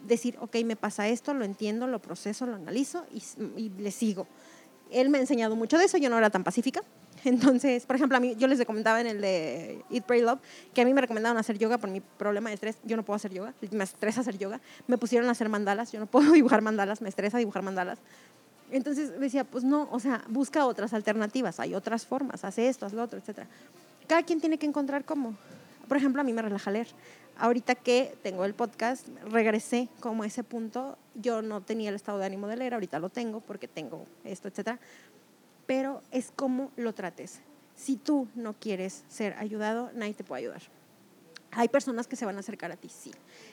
decir, ok, me pasa esto, lo entiendo, lo proceso, lo analizo y, le sigo. Él me ha enseñado mucho de eso, yo no era tan pacífica. Entonces, por ejemplo, a mí, yo les comentaba en el de Eat, Pray, Love que a mí me recomendaron hacer yoga por mi problema de estrés. Yo no puedo hacer yoga, me estresa hacer yoga. Me pusieron a hacer mandalas, yo no puedo dibujar mandalas, me estresa dibujar mandalas. Entonces decía, pues no, o sea, busca otras alternativas, hay otras formas, hace esto, haz lo otro, etc. Cada quien tiene que encontrar cómo. Por ejemplo, a mí me relaja leer. Ahorita que tengo el podcast, regresé como a ese punto. Yo no tenía el estado de ánimo de leer, ahorita lo tengo porque tengo esto, etcétera. Pero es cómo lo trates. Si tú no quieres ser ayudado, nadie te puede ayudar. Hay personas que se van a acercar a ti, sí.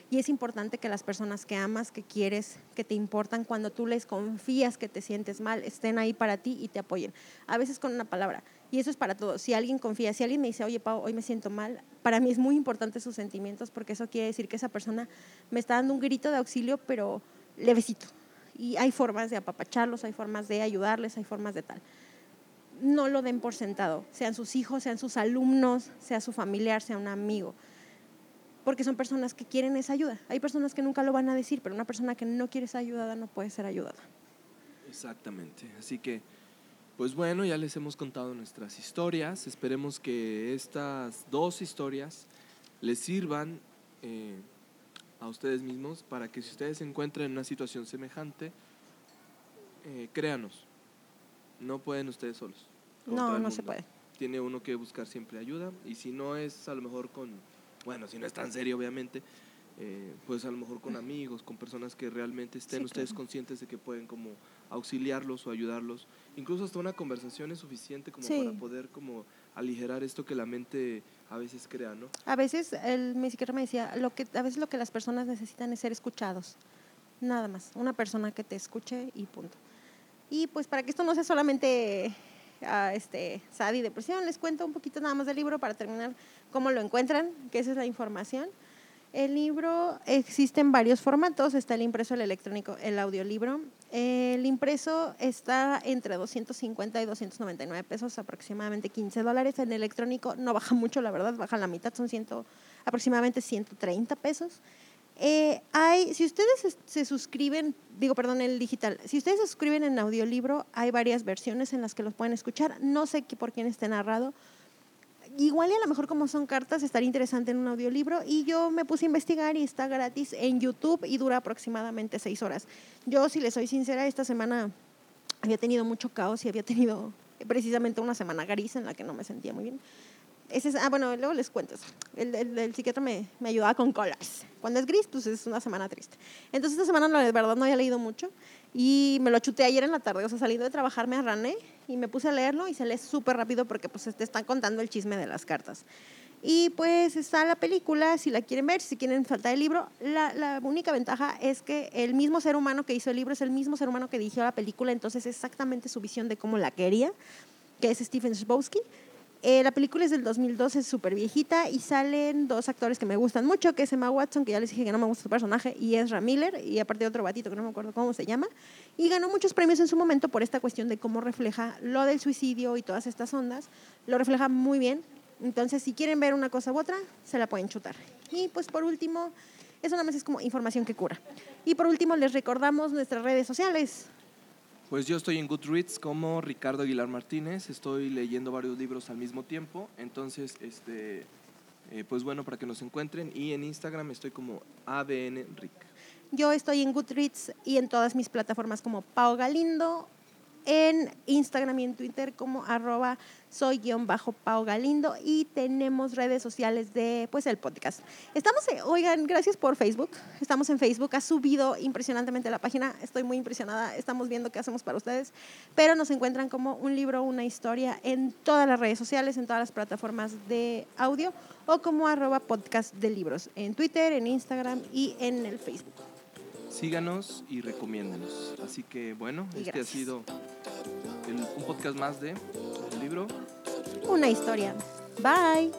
Y es importante que las personas que amas, que quieres, que te importan, cuando tú les confías que te sientes mal, estén ahí para ti y te apoyen. A veces con una palabra. Y eso es para todos. Si alguien confía, si alguien me dice, oye, Pau, hoy me siento mal, para mí es muy importante sus sentimientos porque eso quiere decir que esa persona me está dando un grito de auxilio, pero levecito. Y hay formas de apapacharlos, hay formas de ayudarles, hay formas de tal. No lo den por sentado, sean sus hijos, sean sus alumnos, sea su familiar, sea un amigo porque son personas que quieren esa ayuda. Hay personas que nunca lo van a decir, pero una persona que no quiere ser ayudada no puede ser ayudada. Exactamente. Así que, pues bueno, ya les hemos contado nuestras historias. Esperemos que estas dos historias les sirvan eh, a ustedes mismos para que si ustedes se encuentran en una situación semejante, eh, créanos, no pueden ustedes solos. No, no se puede. Tiene uno que buscar siempre ayuda y si no es a lo mejor con bueno, si no es tan serio, obviamente, eh, pues a lo mejor con amigos, con personas que realmente estén ustedes conscientes de que pueden como auxiliarlos o ayudarlos. Incluso hasta una conversación es suficiente como para poder como aligerar esto que la mente a veces crea, ¿no? A veces el mi psiquiatra me decía, lo que a veces lo que las personas necesitan es ser escuchados. Nada más, una persona que te escuche y punto. Y pues para que esto no sea solamente a este, SAD y depresión. Les cuento un poquito nada más del libro para terminar cómo lo encuentran, que esa es la información. El libro existe en varios formatos, está el impreso, el electrónico, el audiolibro. El impreso está entre 250 y 299 pesos, aproximadamente 15 dólares. En el electrónico no baja mucho, la verdad, baja la mitad, son ciento, aproximadamente 130 pesos. Eh, hay, si ustedes se, suscriben, digo, perdón, el digital, si ustedes se suscriben en audiolibro, hay varias versiones en las que los pueden escuchar. No sé por quién esté narrado. Igual y a lo mejor como son cartas, estaría interesante en un audiolibro. Y yo me puse a investigar y está gratis en YouTube y dura aproximadamente seis horas. Yo, si les soy sincera, esta semana había tenido mucho caos y había tenido precisamente una semana gris en la que no me sentía muy bien. Ese es, ah, bueno, luego les cuento El, el, psiquiatra me, me, ayudaba con colors. Cuando es gris, pues es una semana triste. Entonces, esta semana, la verdad, no había leído mucho y me lo chuté ayer en la tarde. O sea, saliendo de trabajar me arrané y me puse a leerlo y se lee súper rápido porque pues te están contando el chisme de las cartas. Y pues está la película, si la quieren ver, si quieren faltar el libro. La, la, única ventaja es que el mismo ser humano que hizo el libro es el mismo ser humano que dirigió la película, entonces es exactamente su visión de cómo la quería, que es Stephen Chbosky. Eh, la película es del 2012, es súper viejita y salen dos actores que me gustan mucho, que es Emma Watson, que ya les dije que no me gusta su personaje, y Ezra Miller, y aparte otro batito que no me acuerdo cómo se llama, y ganó muchos premios en su momento por esta cuestión de cómo refleja lo del suicidio y todas estas ondas, lo refleja muy bien, entonces si quieren ver una cosa u otra, se la pueden chutar. Y pues por último, eso nada más es como información que cura. Y por último les recordamos nuestras redes sociales, pues yo estoy en Goodreads como Ricardo Aguilar Martínez, estoy leyendo varios libros al mismo tiempo, entonces, este, eh, pues bueno, para que nos encuentren y en Instagram estoy como ABNRic. Yo estoy en Goodreads y en todas mis plataformas como Pau Galindo en Instagram y en Twitter como arroba soy guion bajo Galindo y tenemos redes sociales de pues el podcast. Estamos, oigan, gracias por Facebook. Estamos en Facebook, ha subido impresionantemente la página, estoy muy impresionada, estamos viendo qué hacemos para ustedes, pero nos encuentran como un libro, una historia en todas las redes sociales, en todas las plataformas de audio o como arroba podcast de libros, en Twitter, en Instagram y en el Facebook síganos y recomiéndenos. Así que bueno, este ha sido un podcast más de libro? Una historia. Bye.